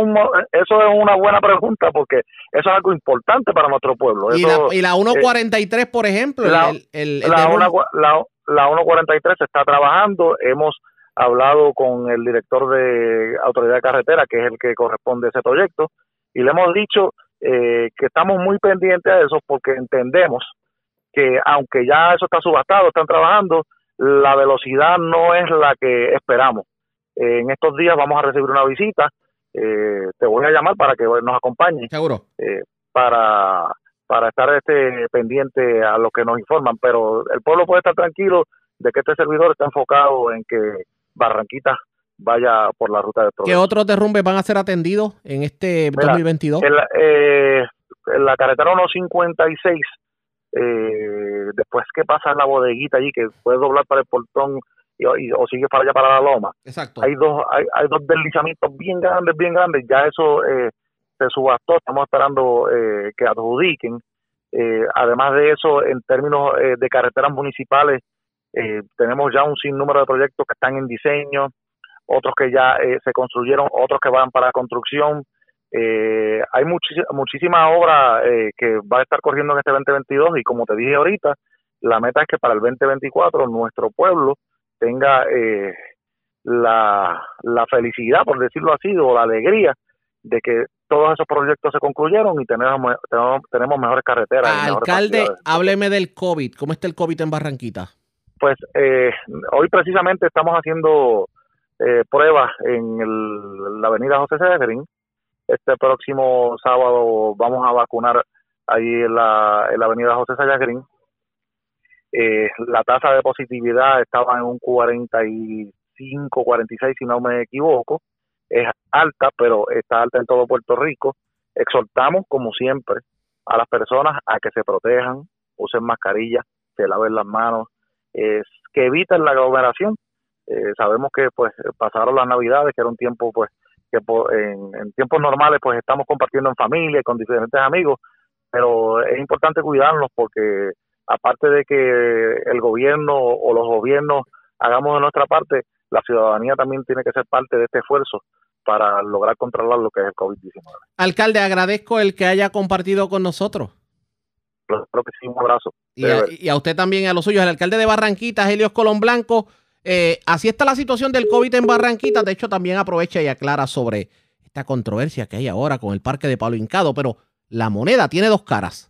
Speaker 15: eso es una buena pregunta porque eso es algo importante para nuestro pueblo.
Speaker 2: y, la, y la 143, por ejemplo,
Speaker 15: la, el, el, la, una, la, la 143 está trabajando, hemos hablado con el director de Autoridad de Carretera, que es el que corresponde a ese proyecto, y le hemos dicho eh, que estamos muy pendientes de eso porque entendemos que aunque ya eso está subastado, están trabajando, la velocidad no es la que esperamos. En estos días vamos a recibir una visita, eh, te voy a llamar para que nos acompañe.
Speaker 2: Seguro.
Speaker 15: Eh, para para estar este pendiente a lo que nos informan, pero el pueblo puede estar tranquilo de que este servidor está enfocado en que Barranquita vaya por la ruta de
Speaker 2: progreso. ¿Qué otros derrumbes van a ser atendidos en este 2022?
Speaker 15: En la, eh, en la carretera 156, eh, después que pasa la bodeguita allí, que puede doblar para el portón y, o sigue para allá para la loma.
Speaker 2: Exacto.
Speaker 15: Hay dos, hay, hay dos deslizamientos bien grandes, bien grandes. Ya eso eh, se subastó, estamos esperando eh, que adjudiquen. Eh, además de eso, en términos eh, de carreteras municipales, tenemos ya un sinnúmero de proyectos que están en diseño, otros que ya se construyeron, otros que van para construcción. hay muchísimas obras que va a estar corriendo en este 2022 y como te dije ahorita, la meta es que para el 2024 nuestro pueblo tenga la, la felicidad, por decirlo así, o la alegría de que todos esos proyectos se concluyeron y tenemos, tenemos, mejores carreteras.
Speaker 2: Alcalde, hábleme del COVID. ¿Cómo está el COVID en Barranquita?
Speaker 15: Pues eh, hoy precisamente estamos haciendo eh, pruebas en la avenida José Cedrín. Este próximo sábado vamos a vacunar ahí en la, en la avenida José Sayagrín. Eh, la tasa de positividad estaba en un 45, 46 si no me equivoco es alta, pero está alta en todo Puerto Rico. Exhortamos, como siempre, a las personas a que se protejan, usen mascarilla, se laven las manos, que eviten la aglomeración. Eh, sabemos que pues pasaron las navidades, que era un tiempo pues que en, tiempos normales pues estamos compartiendo en familia, con diferentes amigos, pero es importante cuidarnos porque aparte de que el gobierno o los gobiernos hagamos de nuestra parte, la ciudadanía también tiene que ser parte de este esfuerzo para lograr controlar lo que es el COVID-19.
Speaker 2: Alcalde, agradezco el que haya compartido con nosotros.
Speaker 15: Creo que sí, un abrazo.
Speaker 2: Y a, usted también, a los suyos, el alcalde de Barranquita, Helios Colón Blanco. Eh, así está la situación del COVID en Barranquita. De hecho, también aprovecha y aclara sobre esta controversia que hay ahora con el parque de Palo Hincado. Pero la moneda tiene dos caras.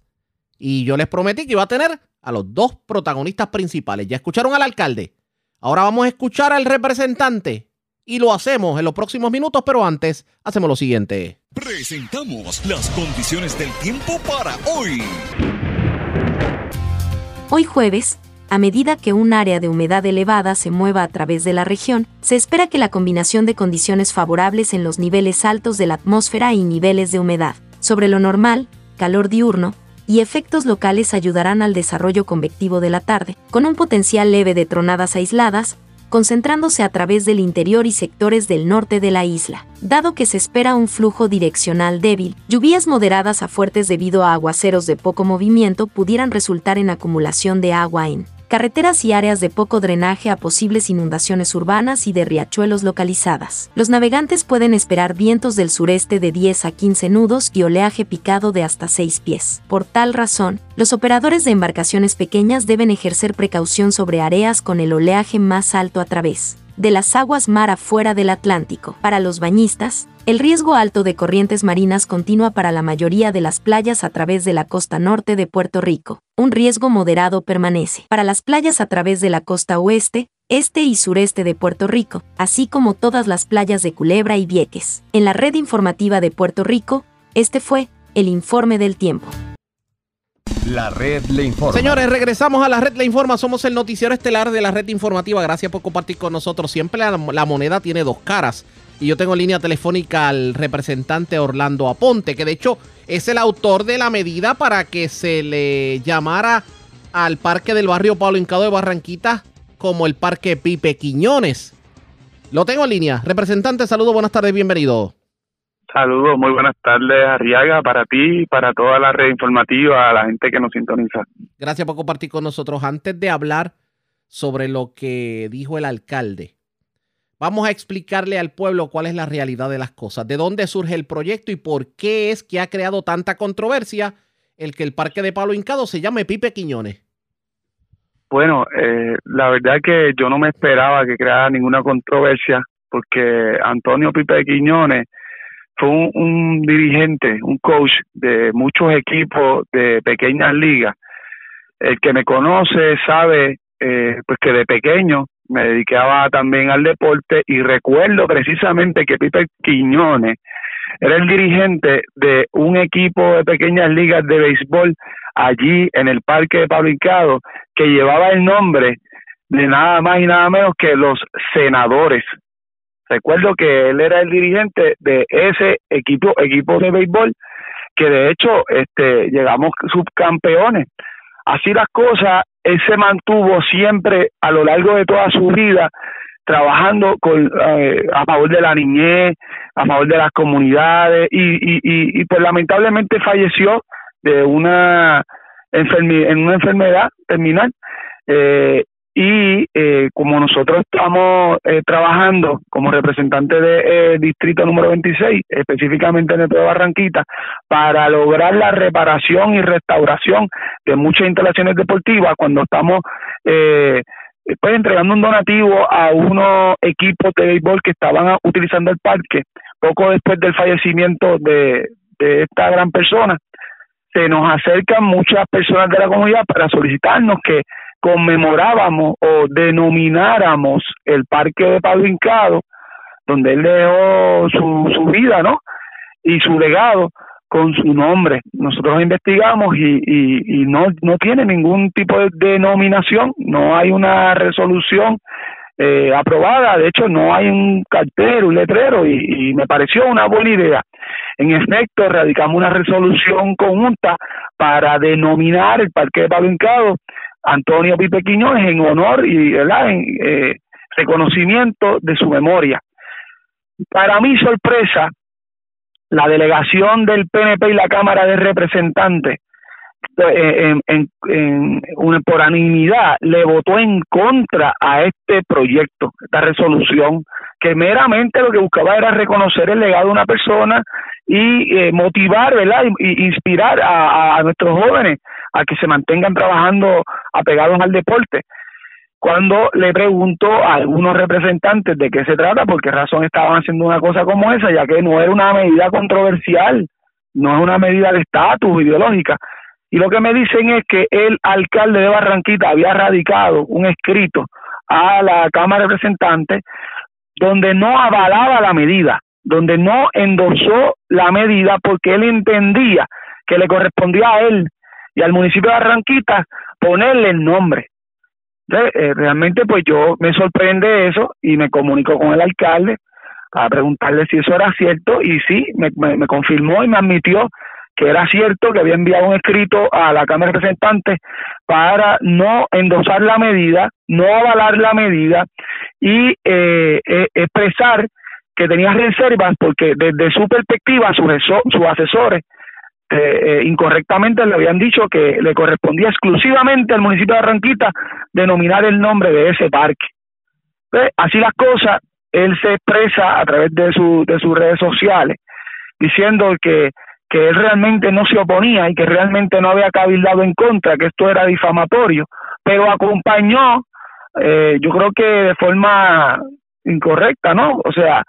Speaker 2: Y yo les prometí que iba a tener a los dos protagonistas principales. Ya escucharon al alcalde. Ahora vamos a escuchar al representante y lo hacemos en los próximos minutos, pero antes hacemos lo siguiente.
Speaker 1: Presentamos las condiciones del tiempo para hoy.
Speaker 16: Hoy jueves, a medida que un área de humedad elevada se mueva a través de la región, se espera que la combinación de condiciones favorables en los niveles altos de la atmósfera y niveles de humedad, sobre lo normal, calor diurno, y efectos locales ayudarán al desarrollo convectivo de la tarde, con un potencial leve de tronadas aisladas, concentrándose a través del interior y sectores del norte de la isla. Dado que se espera un flujo direccional débil, lluvias moderadas a fuertes debido a aguaceros de poco movimiento pudieran resultar en acumulación de agua en carreteras y áreas de poco drenaje a posibles inundaciones urbanas y de riachuelos localizadas. Los navegantes pueden esperar vientos del sureste de 10 a 15 nudos y oleaje picado de hasta 6 pies. Por tal razón, los operadores de embarcaciones pequeñas deben ejercer precaución sobre áreas con el oleaje más alto a través de las aguas mar afuera del Atlántico. Para los bañistas, el riesgo alto de corrientes marinas continúa para la mayoría de las playas a través de la costa norte de Puerto Rico. Un riesgo moderado permanece para las playas a través de la costa oeste, este y sureste de Puerto Rico, así como todas las playas de Culebra y Vieques. En la red informativa de Puerto Rico, este fue el informe del tiempo.
Speaker 1: La red le informa.
Speaker 2: Señores, regresamos a la red le informa. Somos el noticiero estelar de la red informativa. Gracias por compartir con nosotros. Siempre la, moneda tiene dos caras. Y yo tengo en línea telefónica al representante Orlando Aponte, que de hecho es el autor de la medida para que se le llamara al parque del barrio Pablo Hincado de Barranquita como el parque Pipe Quiñones. Lo tengo en línea. Representante, saludos, buenas tardes, bienvenido.
Speaker 17: Saludos, muy buenas tardes, Arriaga, para ti y para toda la red informativa, a la gente que nos sintoniza.
Speaker 2: Gracias por compartir con nosotros. Antes de hablar sobre lo que dijo el alcalde, Vamos a explicarle al pueblo cuál es la realidad de las cosas, de dónde surge el proyecto y por qué es que ha creado tanta controversia el que el parque de Palo Hincado se llame Pipe Quiñones.
Speaker 17: Bueno, eh, la verdad que yo no me esperaba que creara ninguna controversia porque Antonio Pipe Quiñones fue un, dirigente, un coach de muchos equipos de pequeñas ligas. El que me conoce sabe eh, pues que de pequeño me dedicaba también al deporte y recuerdo precisamente que Pipe Quiñones era el dirigente de un equipo de pequeñas ligas de béisbol allí en el parque de Pablo Hincado que llevaba el nombre de nada más y nada menos que los senadores. Recuerdo que él era el dirigente de ese equipo equipo de béisbol que de hecho este llegamos subcampeones. Así las cosas, él se mantuvo siempre a lo largo de toda su vida trabajando con, eh, a favor de la niñez, a favor de las comunidades y, y, pues lamentablemente falleció de una en una enfermedad terminal eh, y eh, como nosotros estamos eh, trabajando como representante del de, eh, distrito número 26, específicamente en el de Barranquita, para lograr la reparación y restauración de muchas instalaciones deportivas, cuando estamos pues entregando un donativo a unos equipos de béisbol que estaban utilizando el parque poco después del fallecimiento de, de esta gran persona, se nos acercan muchas personas de la comunidad para solicitarnos que conmemorábamos o denomináramos el parque de Pablo donde él dejó su, su vida, ¿no? Y su legado con su nombre. Nosotros investigamos y, y, y no, no tiene ningún tipo de denominación, no hay una resolución eh, aprobada, de hecho no hay un cartel, un letrero y, me pareció una buena idea. En efecto, radicamos una resolución conjunta para denominar el Parque de Pablo Antonio Pipe Quiñones en honor y en eh, reconocimiento de su memoria. Para mi sorpresa, la delegación del PNP y la Cámara de Representantes eh, en, por unanimidad le votó en contra a este proyecto, esta resolución, que meramente lo que buscaba era reconocer el legado de una persona y eh, motivar, ¿verdad? Y, inspirar a, nuestros jóvenes a que se mantengan trabajando apegados al deporte. Cuando le pregunto a algunos representantes de qué se trata, por qué razón estaban haciendo una cosa como esa, ya que no era una medida controversial, no es una medida de estatus ideológica. Y lo que me dicen es que el alcalde de Barranquita había radicado un escrito a la Cámara de Representantes donde no avalaba la medida, donde no endosó la medida porque él entendía que le correspondía a él y al municipio de Barranquita ponerle el nombre. Eh, realmente pues yo me sorprende eso y me comunico con el alcalde para preguntarle si eso era cierto y sí, me, me, me confirmó y me admitió que era cierto que había enviado un escrito a la Cámara de Representantes para no endosar la medida, no avalar la medida y eh, eh, expresar que tenía reservas porque desde su perspectiva sus, sus asesores eh, eh, incorrectamente le habían dicho que le correspondía exclusivamente al municipio de Barranquita denominar el nombre de ese parque. Así las cosas, él se expresa a través de, su, de sus redes sociales diciendo que que él realmente no se oponía y que realmente no había cabildado en contra, que esto era difamatorio, pero acompañó, eh, yo creo que de forma incorrecta, ¿no? O sea,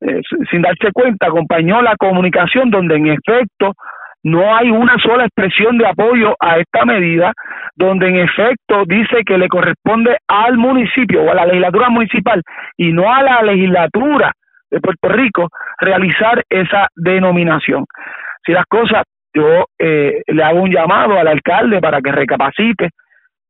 Speaker 17: eh, sin darse cuenta, acompañó la comunicación donde en efecto no hay una sola expresión de apoyo a esta medida, donde en efecto dice que le corresponde al municipio o a la legislatura municipal y no a la legislatura de Puerto Rico realizar esa denominación. Si las cosas, yo eh, le hago un llamado al alcalde para que recapacite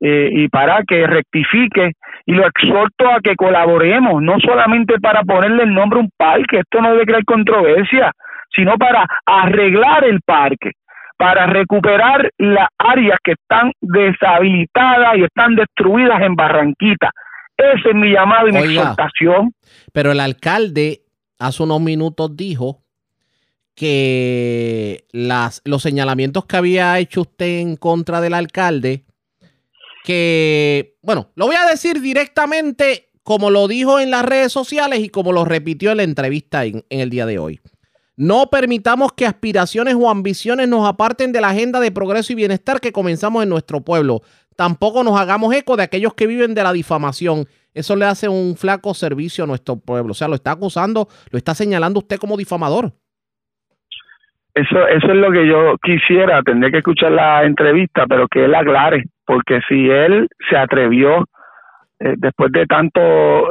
Speaker 17: eh, y para que rectifique y lo exhorto a que colaboremos, no solamente para ponerle el nombre a un parque, esto no debe crear controversia, sino para arreglar el parque, para recuperar las áreas que están deshabilitadas y están destruidas en Barranquita. Ese es mi llamado y mi exhortación.
Speaker 2: Pero el alcalde hace unos minutos dijo que las, los señalamientos que había hecho usted en contra del alcalde, que, bueno, lo voy a decir directamente como lo dijo en las redes sociales y como lo repitió en la entrevista en, en el día de hoy. No permitamos que aspiraciones o ambiciones nos aparten de la agenda de progreso y bienestar que comenzamos en nuestro pueblo. Tampoco nos hagamos eco de aquellos que viven de la difamación. Eso le hace un flaco servicio a nuestro pueblo. O sea, lo está acusando, lo está señalando usted como difamador.
Speaker 17: Eso, eso es lo que yo quisiera, tendría que escuchar la entrevista, pero que él aclare, porque si él se atrevió, eh, después de tanto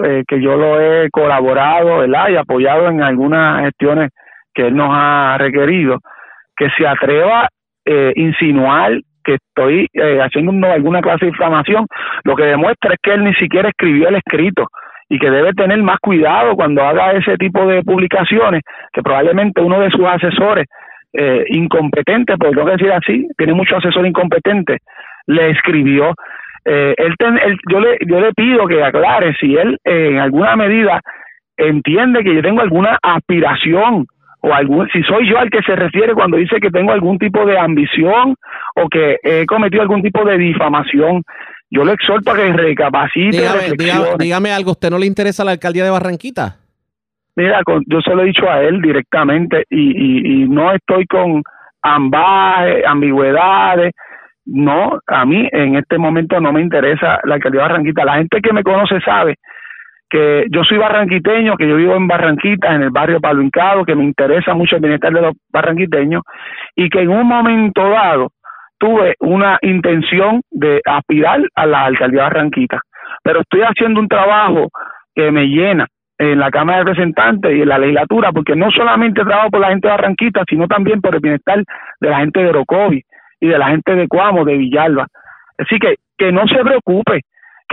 Speaker 17: eh, que yo lo he colaborado ¿verdad? y apoyado en algunas gestiones que él nos ha requerido, que se atreva a eh, insinuar que estoy eh, haciendo alguna clase de inflamación, lo que demuestra es que él ni siquiera escribió el escrito y que debe tener más cuidado cuando haga ese tipo de publicaciones, que probablemente uno de sus asesores eh, incompetente, porque tengo decir así, tiene muchos asesores incompetentes, le escribió. Eh, él, yo, le, yo le pido que aclare si él eh, en alguna medida entiende que yo tengo alguna aspiración o algún, si soy yo al que se refiere cuando dice que tengo algún tipo de ambición o que he cometido algún tipo de difamación. Yo le exhorto a que recapacite.
Speaker 2: Dígame, dígame, algo, ¿usted no le interesa la alcaldía de Barranquita?
Speaker 17: Mira, yo se lo he dicho a él directamente y, y, no estoy con ambajes, ambigüedades. No, a mí en este momento no me interesa la alcaldía de Barranquita. La gente que me conoce sabe que yo soy barranquiteño, que yo vivo en Barranquita, en el barrio Palo Hincado, que me interesa mucho el bienestar de los barranquiteños y que en un momento dado tuve una intención de aspirar a la alcaldía de Barranquita. Pero estoy haciendo un trabajo que me llena en la Cámara de Representantes y en la legislatura, porque no solamente trabajo por la gente de Barranquita, sino también por el bienestar de la gente de Orocovi y de la gente de Cuamo, de Villalba. Así que que no se preocupe,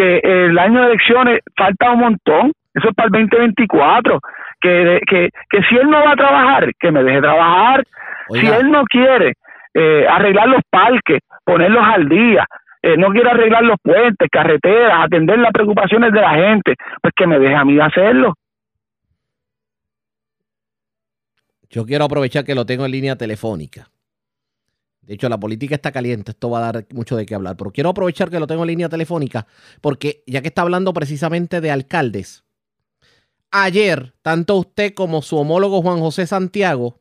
Speaker 17: que el año de elecciones falta un montón, eso es para el 2024, que, que, que si él no va a trabajar, que me deje trabajar, si él no quiere eh, arreglar los parques, ponerlos al día, eh, no quiere arreglar los puentes, carreteras, atender las preocupaciones de la gente, pues que me deje a mí hacerlo.
Speaker 2: Yo quiero aprovechar que lo tengo en línea telefónica. De hecho, la política está caliente, esto va a dar mucho de qué hablar, pero quiero aprovechar que lo tengo en línea telefónica porque ya que está hablando precisamente de alcaldes, ayer tanto usted como su homólogo Juan José Santiago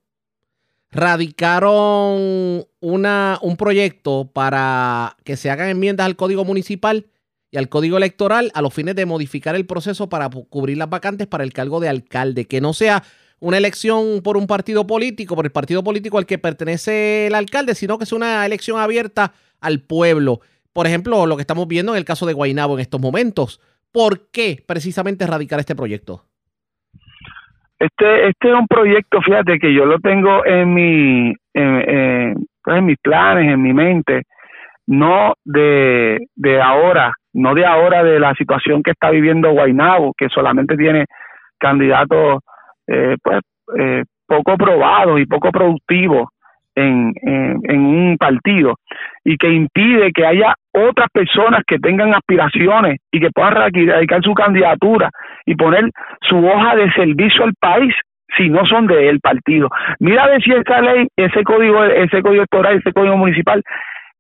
Speaker 2: radicaron una, un proyecto para que se hagan enmiendas al Código Municipal y al Código Electoral a los fines de modificar el proceso para cubrir las vacantes para el cargo de alcalde, que no sea una elección por un partido político, por el partido político al que pertenece el alcalde, sino que es una elección abierta al pueblo. Por ejemplo, lo que estamos viendo en el caso de Guainabo en estos momentos. ¿Por qué precisamente radicar este proyecto?
Speaker 17: Este, este es un proyecto, fíjate que yo lo tengo en mi, en, pues en mis planes, en mi mente, no de, de ahora, no de ahora de la situación que está viviendo Guainabo, que solamente tiene candidatos eh, pues eh, poco probados y poco productivos en, en, un partido y que impide que haya otras personas que tengan aspiraciones y que puedan radicar su candidatura y poner su hoja de servicio al país si no son del partido. Mira ver si esta ley, ese código, ese código electoral, ese código municipal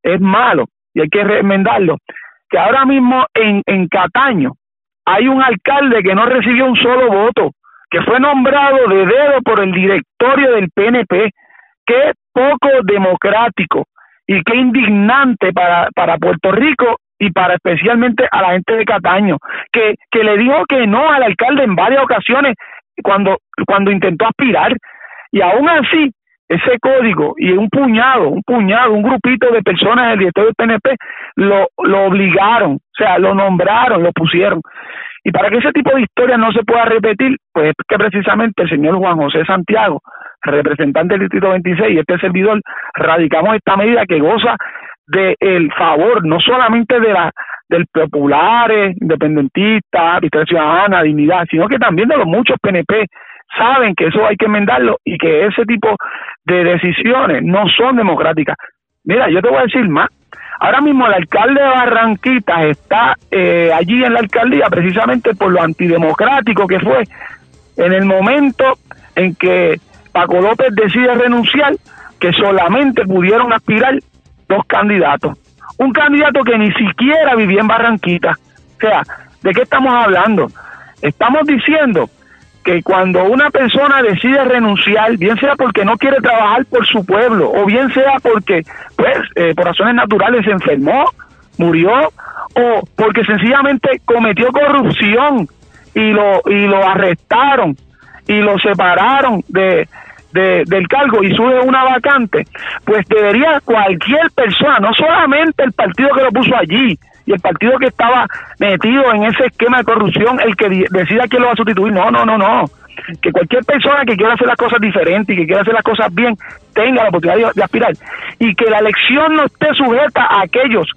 Speaker 17: es malo y hay que remendarlo. Que ahora mismo en, en Cataño hay un alcalde que no recibió un solo voto, que fue nombrado de dedo por el directorio del PNP, que poco democrático y qué indignante para, para Puerto Rico y para especialmente a la gente de Cataño, que, que le dijo que no al alcalde en varias ocasiones cuando, cuando intentó aspirar, y aún así ese código y un puñado, un puñado, un grupito de personas del directorio del PNP lo, lo obligaron, o sea, lo nombraron, lo pusieron. Y para que ese tipo de historia no se pueda repetir, pues que precisamente el señor Juan José Santiago, representante del Distrito 26 y este servidor, radicamos esta medida que goza del el favor no solamente de la del populares, independentistas, victoria ciudadana, dignidad, sino que también de los muchos PNP saben que eso hay que enmendarlo y que ese tipo de decisiones no son democráticas. Mira, yo te voy a decir más. Ahora mismo el alcalde de Barranquitas está eh, allí en la alcaldía precisamente por lo antidemocrático que fue en el momento en que Paco López decide renunciar, que solamente pudieron aspirar dos candidatos. Un candidato que ni siquiera vivía en Barranquita. O sea, ¿de qué estamos hablando? Estamos diciendo que cuando una persona decide renunciar, bien sea porque no quiere trabajar por su pueblo, o bien sea porque, pues, eh, por razones naturales se enfermó, murió, o porque sencillamente cometió corrupción y lo, y lo arrestaron y lo separaron de, del cargo y sube una vacante, pues debería cualquier persona, no solamente el partido que lo puso allí y el partido que estaba metido en ese esquema de corrupción, el que decida quién lo va a sustituir, no, no, no, no. que cualquier persona que quiera hacer las cosas diferentes y que quiera hacer las cosas bien tenga la oportunidad de, aspirar y que la elección no esté sujeta a aquellos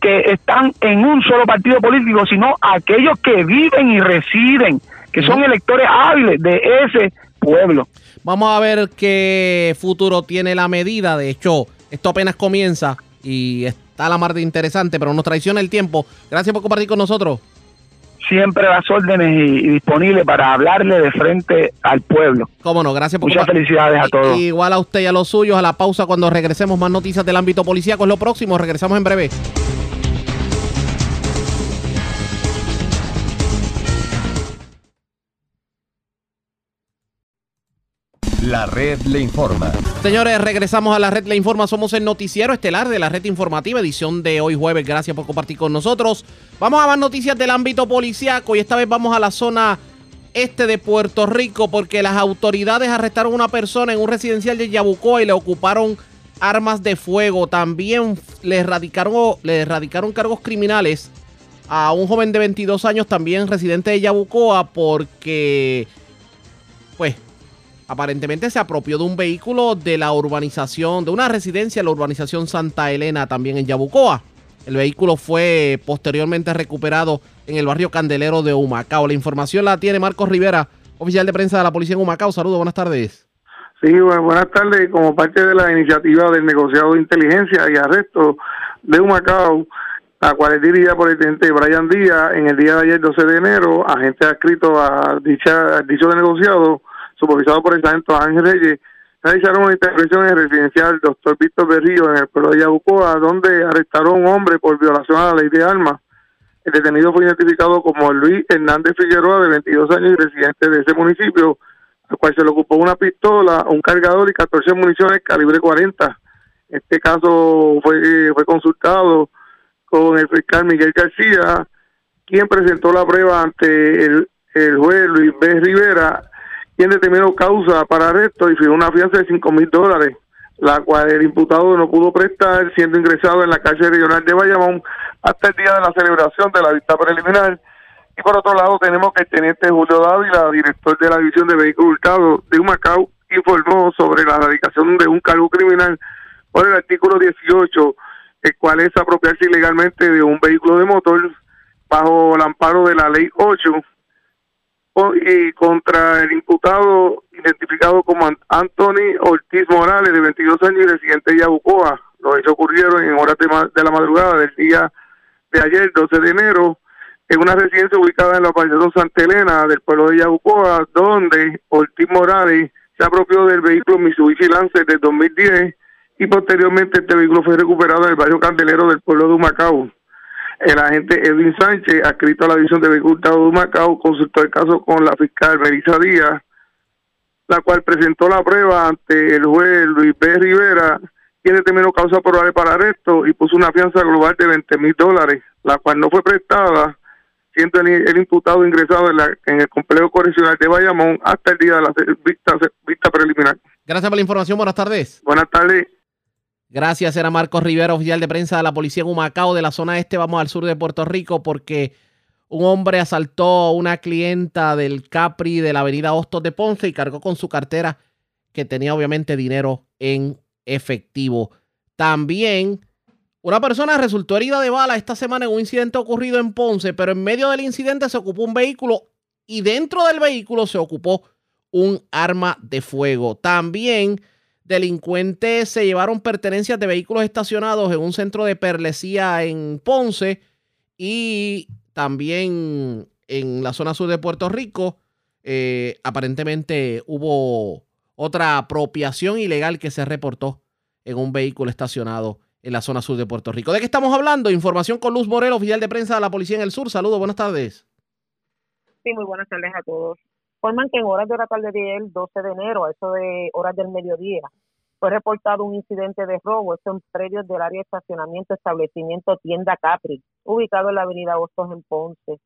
Speaker 17: que están en un solo partido político, sino a aquellos que viven y residen, que son electores hábiles de ese pueblo.
Speaker 2: Vamos a ver qué futuro tiene la medida. De hecho, esto apenas comienza y está la mar de interesante, pero nos traiciona el tiempo. Gracias por compartir con nosotros
Speaker 17: siempre las órdenes y, disponible para hablarle de frente al pueblo.
Speaker 2: Cómo no, gracias
Speaker 17: por Muchas felicidades a todos.
Speaker 2: Igual a usted y a los suyos. A la pausa cuando regresemos más noticias del ámbito policíaco. Es lo próximo. Regresamos en breve.
Speaker 1: La red le informa.
Speaker 2: Señores, regresamos a la red le informa. Somos el noticiero estelar de la red informativa, edición de hoy jueves. Gracias por compartir con nosotros. Vamos a ver noticias del ámbito policiaco y esta vez vamos a la zona este de Puerto Rico porque las autoridades arrestaron a una persona en un residencial de Yabucoa y le ocuparon armas de fuego. También le erradicaron, le erradicaron cargos criminales a un joven de 22 años, también residente de Yabucoa, porque pues aparentemente se apropió de un vehículo de la urbanización, de una residencia de la urbanización Santa Elena, también en Yabucoa. El vehículo fue posteriormente recuperado en el barrio Candelero de Humacao. La información la tiene Marcos Rivera, oficial de prensa de la policía en Humacao. Saludos, buenas tardes.
Speaker 18: Sí, buenas tardes. Como parte de la iniciativa del negociado de inteligencia y arresto de Humacao, la cual es dirigida por el teniente Brian Díaz, en el día de ayer, 12 de enero, agente adscrito a dicha, dicho de negociado, supervisado por el sargento Ángel Reyes, realizaron una intervención en el residencial doctor Víctor Berrío en el pueblo de Yabucoa, donde arrestaron a un hombre por violación a la ley de armas. El detenido fue identificado como Luis Hernández Figueroa, de 22 años y residente de ese municipio, al cual se le ocupó una pistola, un cargador y 14 municiones calibre 40. Este caso fue, fue consultado con el fiscal Miguel García, quien presentó la prueba ante el, el juez Luis B. Rivera quien determinó causa para arresto y fijó una fianza de 5 mil dólares, la cual el imputado no pudo prestar, siendo ingresado en la calle regional de Bayamón hasta el día de la celebración de la vista preliminar. Y por otro lado, tenemos que el teniente Julio Dávila, director de la División de Vehículos Hurtados de Humacao, informó sobre la erradicación de un cargo criminal por el artículo 18, el cual es apropiarse ilegalmente de un vehículo de motor bajo el amparo de la ley 8 y contra el imputado identificado como Anthony Ortiz Morales, de 22 años y residente de Yabucoa. Los hechos ocurrieron en horas de, la madrugada del día de ayer, 12 de enero, en una residencia ubicada en la urbanización Santa Elena del pueblo de Yabucoa, donde Ortiz Morales se apropió del vehículo Mitsubishi Lancer de 2010 y posteriormente este vehículo fue recuperado en el barrio Candelero del pueblo de Humacao. El agente Edwin Sánchez, adscrito a la División de Vehículos de Macao, consultó el caso con la fiscal Melissa Díaz, la cual presentó la prueba ante el juez Luis B. Rivera, quien determinó causa probable para arresto y puso una fianza global de 20 mil dólares, la cual no fue prestada, siendo el, imputado ingresado en, el complejo correccional de Bayamón hasta el día de la vista, vista preliminar.
Speaker 2: Gracias por la información. Buenas tardes.
Speaker 18: Buenas tardes.
Speaker 2: Gracias, era Marcos Rivera, oficial de prensa de la policía en Humacao, de la zona este. Vamos al sur de Puerto Rico porque un hombre asaltó a una clienta del Capri de la avenida Hostos de Ponce y cargó con su cartera que tenía obviamente dinero en efectivo. También una persona resultó herida de bala esta semana en un incidente ocurrido en Ponce, pero en medio del incidente se ocupó un vehículo y dentro del vehículo se ocupó un arma de fuego. También delincuentes se llevaron pertenencias de vehículos estacionados en un centro de perlesía en Ponce y también en la zona sur de Puerto Rico. Eh, aparentemente hubo otra apropiación ilegal que se reportó en un vehículo estacionado en la zona sur de Puerto Rico. ¿De qué estamos hablando? Información con Luz Morel, oficial de prensa de la Policía en el Sur. Saludos, buenas tardes.
Speaker 11: Sí, muy buenas tardes a todos forman que en horas de la tarde del 12 de enero, a eso de horas del mediodía, fue reportado un incidente de robo, esto en predios del área de estacionamiento, establecimiento Tienda Capri, ubicado en la avenida Hostos en Ponce.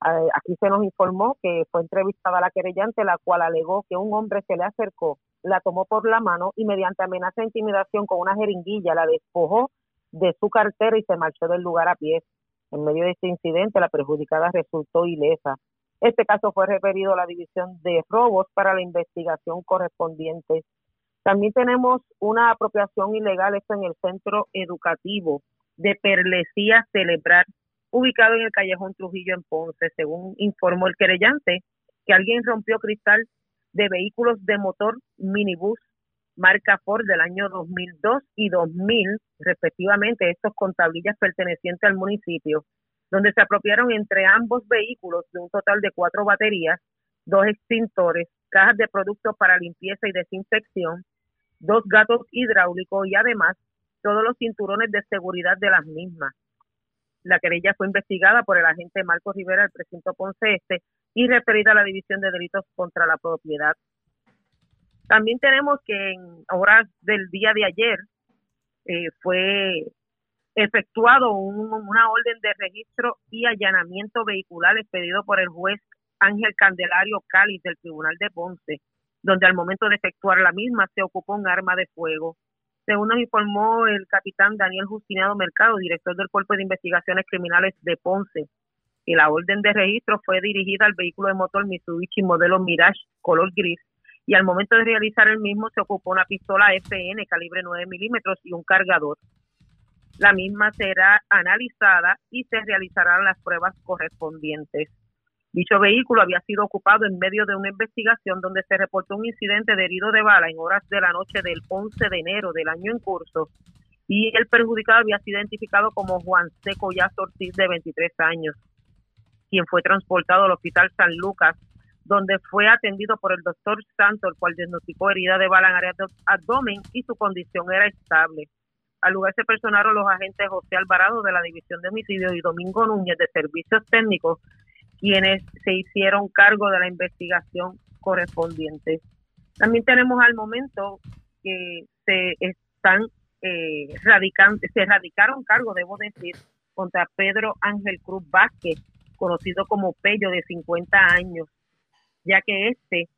Speaker 11: Aquí se nos informó que fue entrevistada la querellante, la cual alegó que un hombre se le acercó, la tomó por la mano y mediante amenaza de intimidación con una jeringuilla la despojó de su cartera y se marchó del lugar a pie. En medio de este incidente, la perjudicada resultó ilesa. Este caso fue referido a la División de Robos para la investigación correspondiente. También tenemos una apropiación ilegal, esto en el centro educativo de Perlesía Celebrar, ubicado en el callejón Trujillo en Ponce, según informó el querellante, que alguien rompió cristal de vehículos de motor minibús marca Ford del año 2002 y 2000, respectivamente, estos con tablillas pertenecientes al municipio, donde se apropiaron entre ambos vehículos de un total de cuatro baterías, dos extintores, cajas de productos para limpieza y desinfección, dos gatos hidráulicos y además todos los cinturones de seguridad de las mismas. La querella fue investigada por el agente Marco Rivera del precinto Ponce Este y referida a la División de Delitos contra la Propiedad. También tenemos que en horas del día de ayer eh, fue efectuado una orden de registro y allanamiento vehicular expedido por el juez Ángel Candelario Cáliz del Tribunal de Ponce, donde al momento de efectuar la misma se ocupó un arma de fuego. Según nos informó el capitán Daniel Justinado Mercado, director del Cuerpo de Investigaciones Criminales de Ponce, y la orden de registro fue dirigida al vehículo de motor Mitsubishi modelo Mirage color gris y al momento de realizar el mismo se ocupó una pistola FN calibre 9 milímetros y un cargador. La misma será analizada y se realizarán las pruebas correspondientes. Dicho vehículo había sido ocupado en medio de una investigación donde se reportó un incidente de herido de bala en horas de la noche del 11 de enero del año en curso y el perjudicado había sido identificado como Juan Seco ya Ortiz de 23 años, quien fue transportado al Hospital San Lucas, donde fue atendido por el doctor Santo, el cual diagnosticó herida de bala en área de abdomen y su condición era estable. Al lugar se personaron los agentes José Alvarado de la División de Homicidios y Domingo Núñez de Servicios Técnicos quienes se hicieron cargo de la investigación correspondiente. También tenemos al momento que se están eh, radicando, se radicaron cargo, debo decir, contra Pedro Ángel Cruz Vázquez, conocido como Pello, de 50 años, ya que este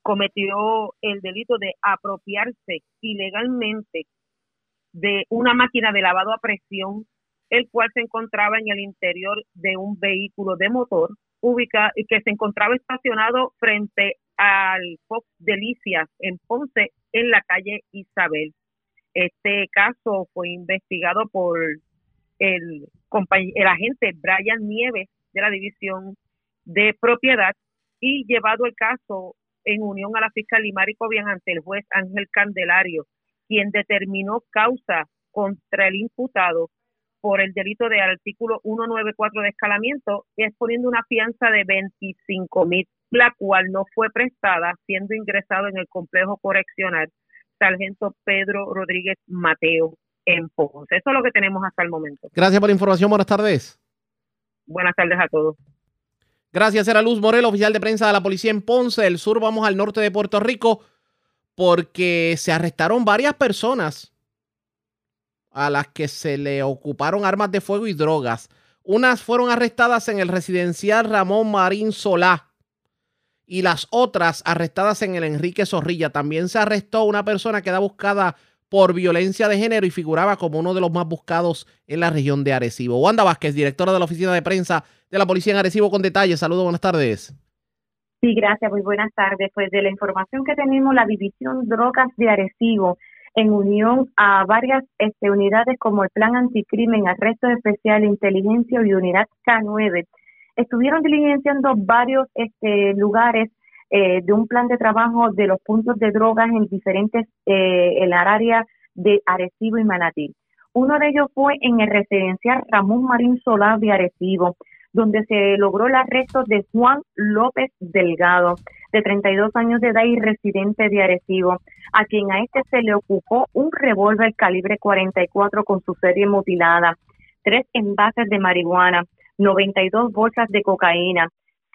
Speaker 11: cometió el delito de apropiarse ilegalmente de una máquina de lavado a presión el cual se encontraba en el interior de un vehículo de motor ubica, que se encontraba estacionado frente al Fox Delicias en Ponce, en la calle Isabel. Este caso fue investigado por el, el agente Brian Nieves de la División de Propiedad y llevado el caso en unión a la fiscal Limari Cobian ante el juez Ángel Candelario, quien determinó causa contra el imputado por el delito de artículo 194 de escalamiento, exponiendo una fianza de 25 mil, la cual no fue prestada, siendo ingresado en el complejo correccional Sargento Pedro Rodríguez Mateo en Ponce. Eso es lo que tenemos hasta el momento.
Speaker 2: Gracias por la información. Buenas tardes.
Speaker 11: Buenas tardes a todos.
Speaker 2: Gracias, era Luz Morel, oficial de prensa de la policía en Ponce. Del sur vamos al norte de Puerto Rico porque se arrestaron varias personas a las que se le ocuparon armas de fuego y drogas. Unas fueron arrestadas en el residencial Ramón Marín Solá y las otras arrestadas en el Enrique Zorrilla. También se arrestó una persona que da buscada por violencia de género y figuraba como uno de los más buscados en la región de Arecibo. Wanda Vázquez, directora de la Oficina de Prensa de la Policía en Arecibo, con detalles. Saludos, buenas tardes.
Speaker 19: Sí, gracias, muy buenas tardes. Pues de la información que tenemos, la División Drogas de Arecibo en unión a varias este, unidades como el Plan Anticrimen, Arrestos Especial, Inteligencia y Unidad K9, estuvieron diligenciando varios este, lugares eh, de un plan de trabajo de los puntos de drogas en diferentes, eh, en el área de Arecibo y Manatí. Uno de ellos fue en el residencial Ramón Marín Solar de Arecibo, donde se logró el arresto de Juan López Delgado, de 32 años de edad y residente de Arecibo, a quien a este se le ocupó un revólver calibre 44 con su serie mutilada, tres envases de marihuana, 92 bolsas de cocaína,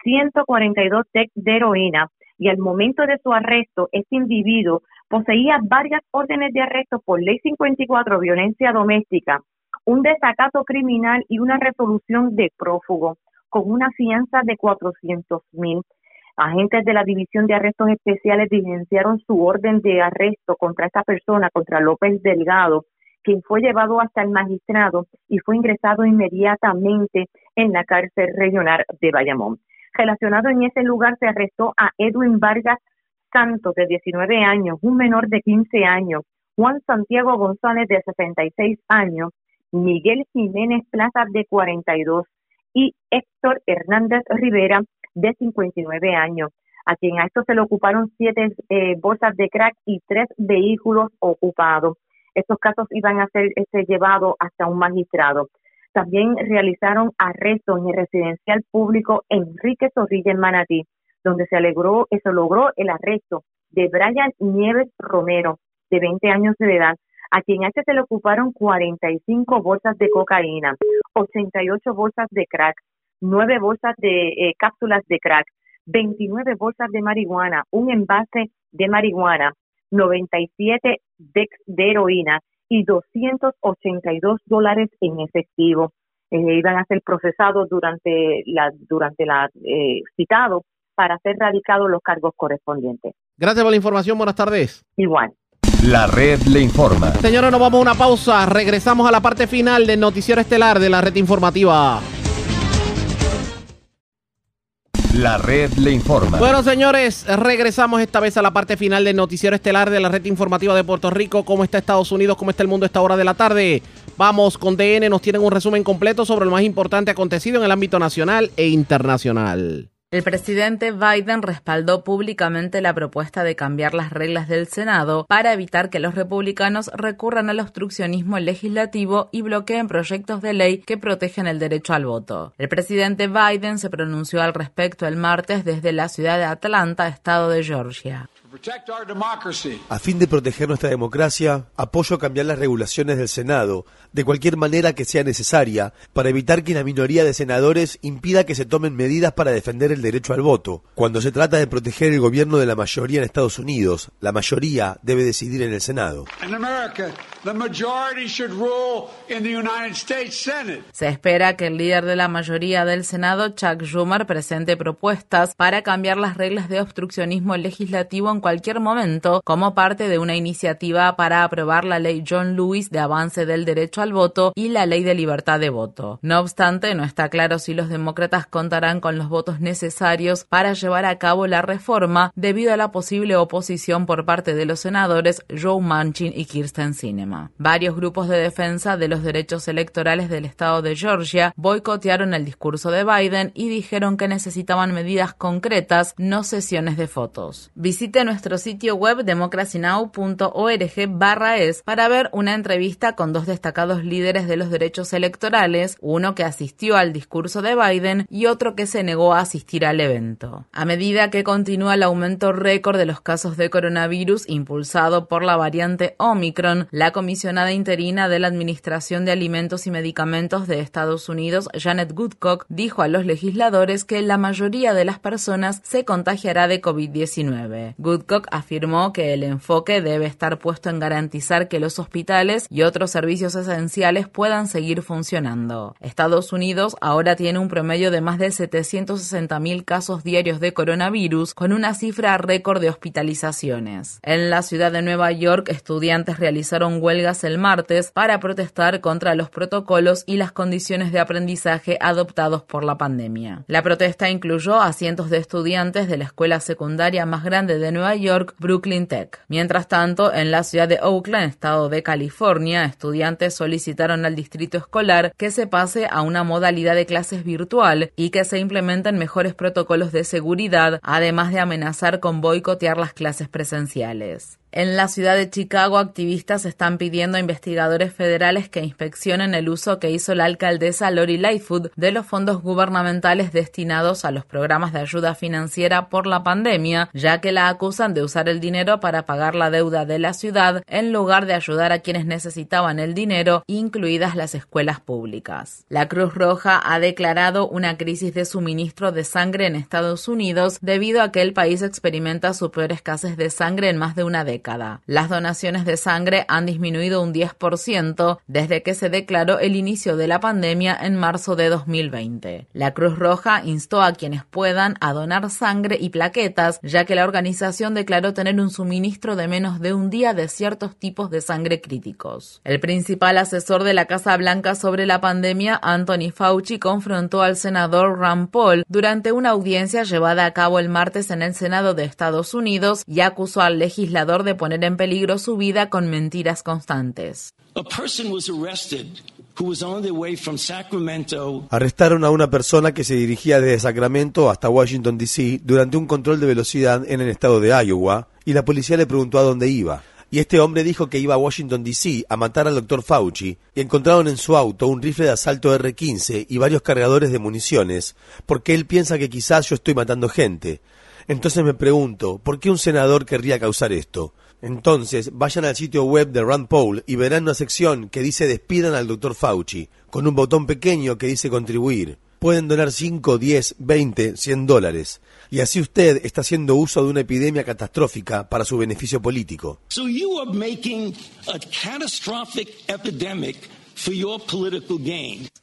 Speaker 19: 142 tec de heroína, y al momento de su arresto, este individuo poseía varias órdenes de arresto por ley 54, violencia doméstica, un desacato criminal y una resolución de prófugo, con una fianza de 400 mil. Agentes de la División de Arrestos Especiales diligenciaron su orden de arresto contra esta persona, contra López Delgado, quien fue llevado hasta el magistrado y fue ingresado inmediatamente en la cárcel regional de Bayamón. Relacionado en ese lugar se arrestó a Edwin Vargas Santos, de 19 años, un menor de 15 años, Juan Santiago González, de 66 años, Miguel Jiménez Plaza, de 42, y Héctor Hernández Rivera, de 59 años, a quien a esto se le ocuparon siete eh, bolsas de crack y tres vehículos ocupados. Estos casos iban a ser este, llevados hasta un magistrado. También realizaron arrestos en el residencial público Enrique Zorrilla en Manatí, donde se, alegró, se logró el arresto de Brian Nieves Romero, de 20 años de edad, a quien a este se le ocuparon 45 bolsas de cocaína, 88 bolsas de crack, 9 bolsas de eh, cápsulas de crack, 29 bolsas de marihuana, un envase de marihuana, 97 dex de heroína y 282 dólares en efectivo. Eh, iban a ser procesados durante la durante la eh, citado para ser radicados los cargos correspondientes.
Speaker 2: Gracias por la información. Buenas tardes.
Speaker 19: Igual.
Speaker 1: La red le informa.
Speaker 2: Señores, nos vamos a una pausa. Regresamos a la parte final del noticiero estelar de la red informativa.
Speaker 1: La red le informa.
Speaker 2: Bueno, señores, regresamos esta vez a la parte final del noticiero estelar de la red informativa de Puerto Rico. ¿Cómo está Estados Unidos? ¿Cómo está el mundo a esta hora de la tarde? Vamos con DN, nos tienen un resumen completo sobre lo más importante acontecido en el ámbito nacional e internacional.
Speaker 20: El presidente Biden respaldó públicamente la propuesta de cambiar las reglas del Senado para evitar que los republicanos recurran al obstruccionismo legislativo y bloqueen proyectos de ley que protegen el derecho al voto. El presidente Biden se pronunció al respecto el martes desde la ciudad de Atlanta, estado de Georgia.
Speaker 21: A fin de proteger nuestra democracia, apoyo cambiar las regulaciones del Senado, de cualquier manera que sea necesaria, para evitar que la minoría de senadores impida que se tomen medidas para defender el derecho al voto. Cuando se trata de proteger el gobierno de la mayoría en Estados Unidos, la mayoría debe decidir en el Senado.
Speaker 20: Se espera que el líder de la mayoría del Senado, Chuck Schumer, presente propuestas para cambiar las reglas de obstruccionismo legislativo en cualquier momento como parte de una iniciativa para aprobar la ley John Lewis de avance del derecho al voto y la ley de libertad de voto. No obstante, no está claro si los demócratas contarán con los votos necesarios para llevar a cabo la reforma debido a la posible oposición por parte de los senadores Joe Manchin y Kirsten Sinema. Varios grupos de defensa de los derechos electorales del estado de Georgia boicotearon el discurso de Biden y dijeron que necesitaban medidas concretas, no sesiones de fotos. Visite nuestro sitio web democracynow.org es para ver una entrevista con dos destacados líderes de los derechos electorales, uno que asistió al discurso de Biden y otro que se negó a asistir al evento. A medida que continúa el aumento récord de los casos de coronavirus impulsado por la variante Omicron, la comisionada interina de la Administración de Alimentos y Medicamentos de Estados Unidos, Janet Goodcock, dijo a los legisladores que la mayoría de las personas se contagiará de COVID-19. Woodcock afirmó que el enfoque debe estar puesto en garantizar que los hospitales y otros servicios esenciales puedan seguir funcionando. Estados Unidos ahora tiene un promedio de más de 760 mil casos diarios de coronavirus, con una cifra récord de hospitalizaciones. En la ciudad de Nueva York, estudiantes realizaron huelgas el martes para protestar contra los protocolos y las condiciones de aprendizaje adoptados por la pandemia. La protesta incluyó a cientos de estudiantes de la escuela secundaria más grande de Nueva York, Brooklyn Tech. Mientras tanto, en la ciudad de Oakland, estado de California, estudiantes solicitaron al distrito escolar que se pase a una modalidad de clases virtual y que se implementen mejores protocolos de seguridad, además de amenazar con boicotear las clases presenciales. En la ciudad de Chicago, activistas están pidiendo a investigadores federales que inspeccionen el uso que hizo la alcaldesa Lori Lightfoot de los fondos gubernamentales destinados a los programas de ayuda financiera por la pandemia, ya que la acusan de usar el dinero para pagar la deuda de la ciudad en lugar de ayudar a quienes necesitaban el dinero, incluidas las escuelas públicas. La Cruz Roja ha declarado una crisis de suministro de sangre en Estados Unidos debido a que el país experimenta su peor escasez de sangre en más de una década Las donaciones de sangre han disminuido un 10% desde que se declaró el inicio de la pandemia en marzo de 2020. La Cruz Roja instó a quienes puedan a donar sangre y plaquetas, ya que la organización declaró tener un suministro de menos de un día de ciertos tipos de sangre críticos. El principal asesor de la Casa Blanca sobre la pandemia, Anthony Fauci, confrontó al senador Rand Paul durante una audiencia llevada a cabo el martes en el Senado de Estados Unidos y acusó al legislador de poner en peligro su vida con mentiras constantes.
Speaker 21: Arrestaron a una persona que se dirigía desde Sacramento hasta Washington, D.C. durante un control de velocidad en el estado de Iowa y la policía le preguntó a dónde iba. Y este hombre dijo que iba a Washington, D.C. a matar al doctor Fauci y encontraron en su auto un rifle de asalto R-15 y varios cargadores de municiones porque él piensa que quizás yo estoy matando gente. Entonces me pregunto, ¿por qué un senador querría causar esto? Entonces, vayan al sitio web de Rand Paul y verán una sección que dice despidan al Dr. Fauci, con un botón pequeño que dice contribuir. Pueden donar 5, 10, 20, 100 dólares. Y así usted está haciendo uso de una epidemia catastrófica para su beneficio político.
Speaker 22: So you are making a catastrophic epidemic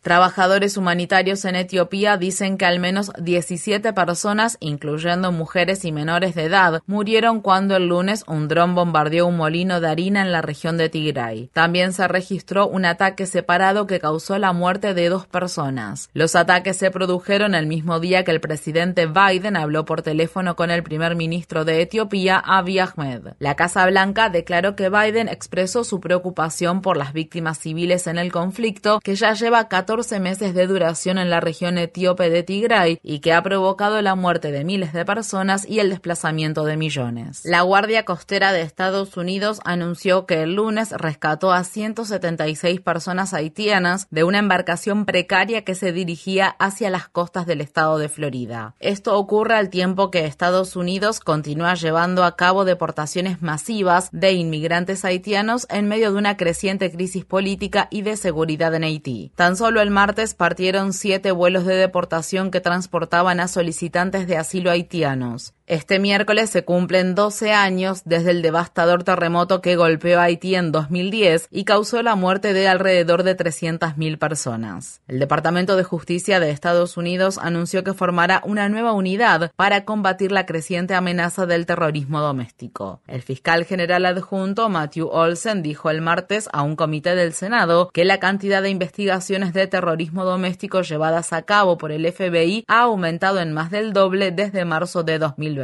Speaker 20: Trabajadores humanitarios en Etiopía dicen que al menos 17 personas, incluyendo mujeres y menores de edad, murieron cuando el lunes un dron bombardeó un molino de harina en la región de Tigray. También se registró un ataque separado que causó la muerte de dos personas. Los ataques se produjeron el mismo día que el presidente Biden habló por teléfono con el primer ministro de Etiopía, Abiy Ahmed. La Casa Blanca declaró que Biden expresó su preocupación por las víctimas civiles en el conflicto que ya lleva 14 meses de duración en la región etíope de Tigray y que ha provocado la muerte de miles de personas y el desplazamiento de millones. La Guardia Costera de Estados Unidos anunció que el lunes rescató a 176 personas haitianas de una embarcación precaria que se dirigía hacia las costas del estado de Florida. Esto ocurre al tiempo que Estados Unidos continúa llevando a cabo deportaciones masivas de inmigrantes haitianos en medio de una creciente crisis política y de seguridad en Haití. Tan solo el martes partieron siete vuelos de deportación que transportaban a solicitantes de asilo haitianos. Este miércoles se cumplen 12 años desde el devastador terremoto que golpeó Haití en 2010 y causó la muerte de alrededor de 300.000 personas. El Departamento de Justicia de Estados Unidos anunció que formará una nueva unidad para combatir la creciente amenaza del terrorismo doméstico. El fiscal general adjunto Matthew Olsen dijo el martes a un comité del Senado que la cantidad de investigaciones de terrorismo doméstico llevadas a cabo por el FBI ha aumentado en más del doble desde marzo de 2020.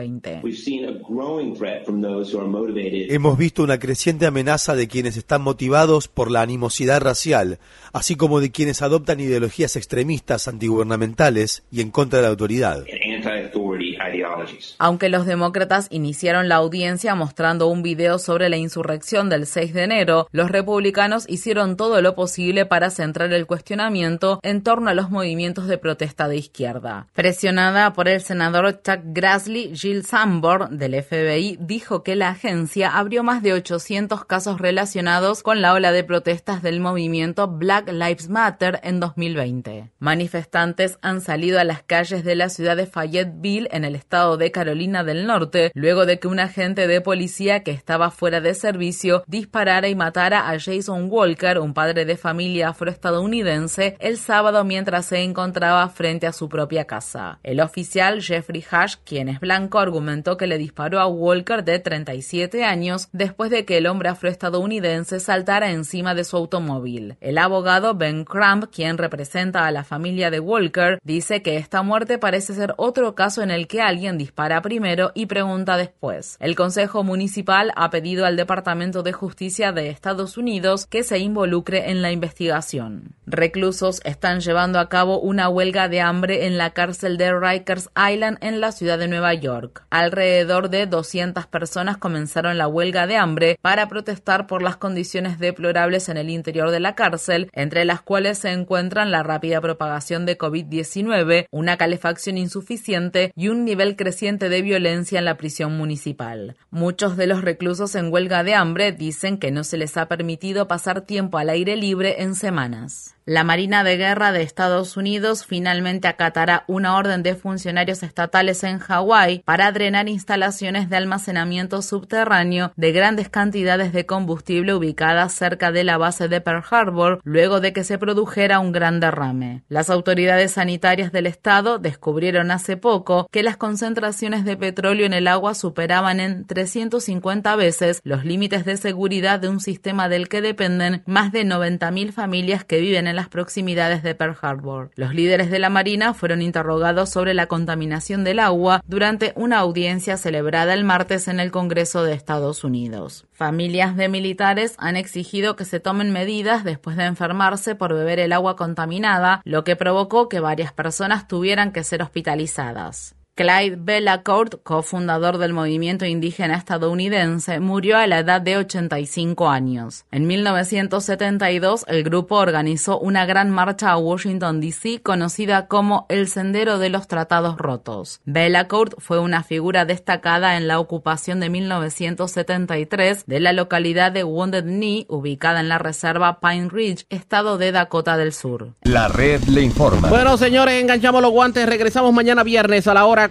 Speaker 21: Hemos visto una creciente amenaza de quienes están motivados por la animosidad racial, así como de quienes adoptan ideologías extremistas antigubernamentales y en contra de la autoridad.
Speaker 20: Aunque los demócratas iniciaron la audiencia mostrando un video sobre la insurrección del 6 de enero, los republicanos hicieron todo lo posible para centrar el cuestionamiento en torno a los movimientos de protesta de izquierda. Presionada por el senador Chuck Grassley, Jill Sanborn del FBI dijo que la agencia abrió más de 800 casos relacionados con la ola de protestas del movimiento Black Lives Matter en 2020. Manifestantes han salido a las calles de la ciudad de Fayetteville en el estado de Carolina del Norte, luego de que un agente de policía que estaba fuera de servicio disparara y matara a Jason Walker, un padre de familia afroestadounidense, el sábado mientras se encontraba frente a su propia casa. El oficial Jeffrey Hash, quien es blanco, argumentó que le disparó a Walker de 37 años después de que el hombre afroestadounidense saltara encima de su automóvil. El abogado Ben Crump, quien representa a la familia de Walker, dice que esta muerte parece ser otro caso en el que alguien dispara primero y pregunta después. El Consejo Municipal ha pedido al Departamento de Justicia de Estados Unidos que se involucre en la investigación. Reclusos están llevando a cabo una huelga de hambre en la cárcel de Rikers Island en la ciudad de Nueva York. Alrededor de 200 personas comenzaron la huelga de hambre para protestar por las condiciones deplorables en el interior de la cárcel, entre las cuales se encuentran la rápida propagación de COVID-19, una calefacción insuficiente y un nivel creciente de violencia en la prisión municipal. Muchos de los reclusos en huelga de hambre dicen que no se les ha permitido pasar tiempo al aire libre en semanas. La Marina de Guerra de Estados Unidos finalmente acatará una orden de funcionarios estatales en Hawái para drenar instalaciones de almacenamiento subterráneo de grandes cantidades de combustible ubicadas cerca de la base de Pearl Harbor luego de que se produjera un gran derrame. Las autoridades sanitarias del estado descubrieron hace poco que las concentraciones de petróleo en el agua superaban en 350 veces los límites de seguridad de un sistema del que dependen más de 90.000 familias que viven en en las proximidades de Pearl Harbor. Los líderes de la Marina fueron interrogados sobre la contaminación del agua durante una audiencia celebrada el martes en el Congreso de Estados Unidos. Familias de militares han exigido que se tomen medidas después de enfermarse por beber el agua contaminada, lo que provocó que varias personas tuvieran que ser hospitalizadas. Clyde Bellacourt, cofundador del movimiento indígena estadounidense, murió a la edad de 85 años. En 1972, el grupo organizó una gran marcha a Washington, D.C., conocida como el Sendero de los Tratados Rotos. Bellacourt fue una figura destacada en la ocupación de 1973 de la localidad de Wounded Knee, ubicada en la reserva Pine Ridge, estado de Dakota del Sur.
Speaker 1: La red le informa.
Speaker 2: Bueno, señores, enganchamos los guantes. Regresamos mañana viernes a la hora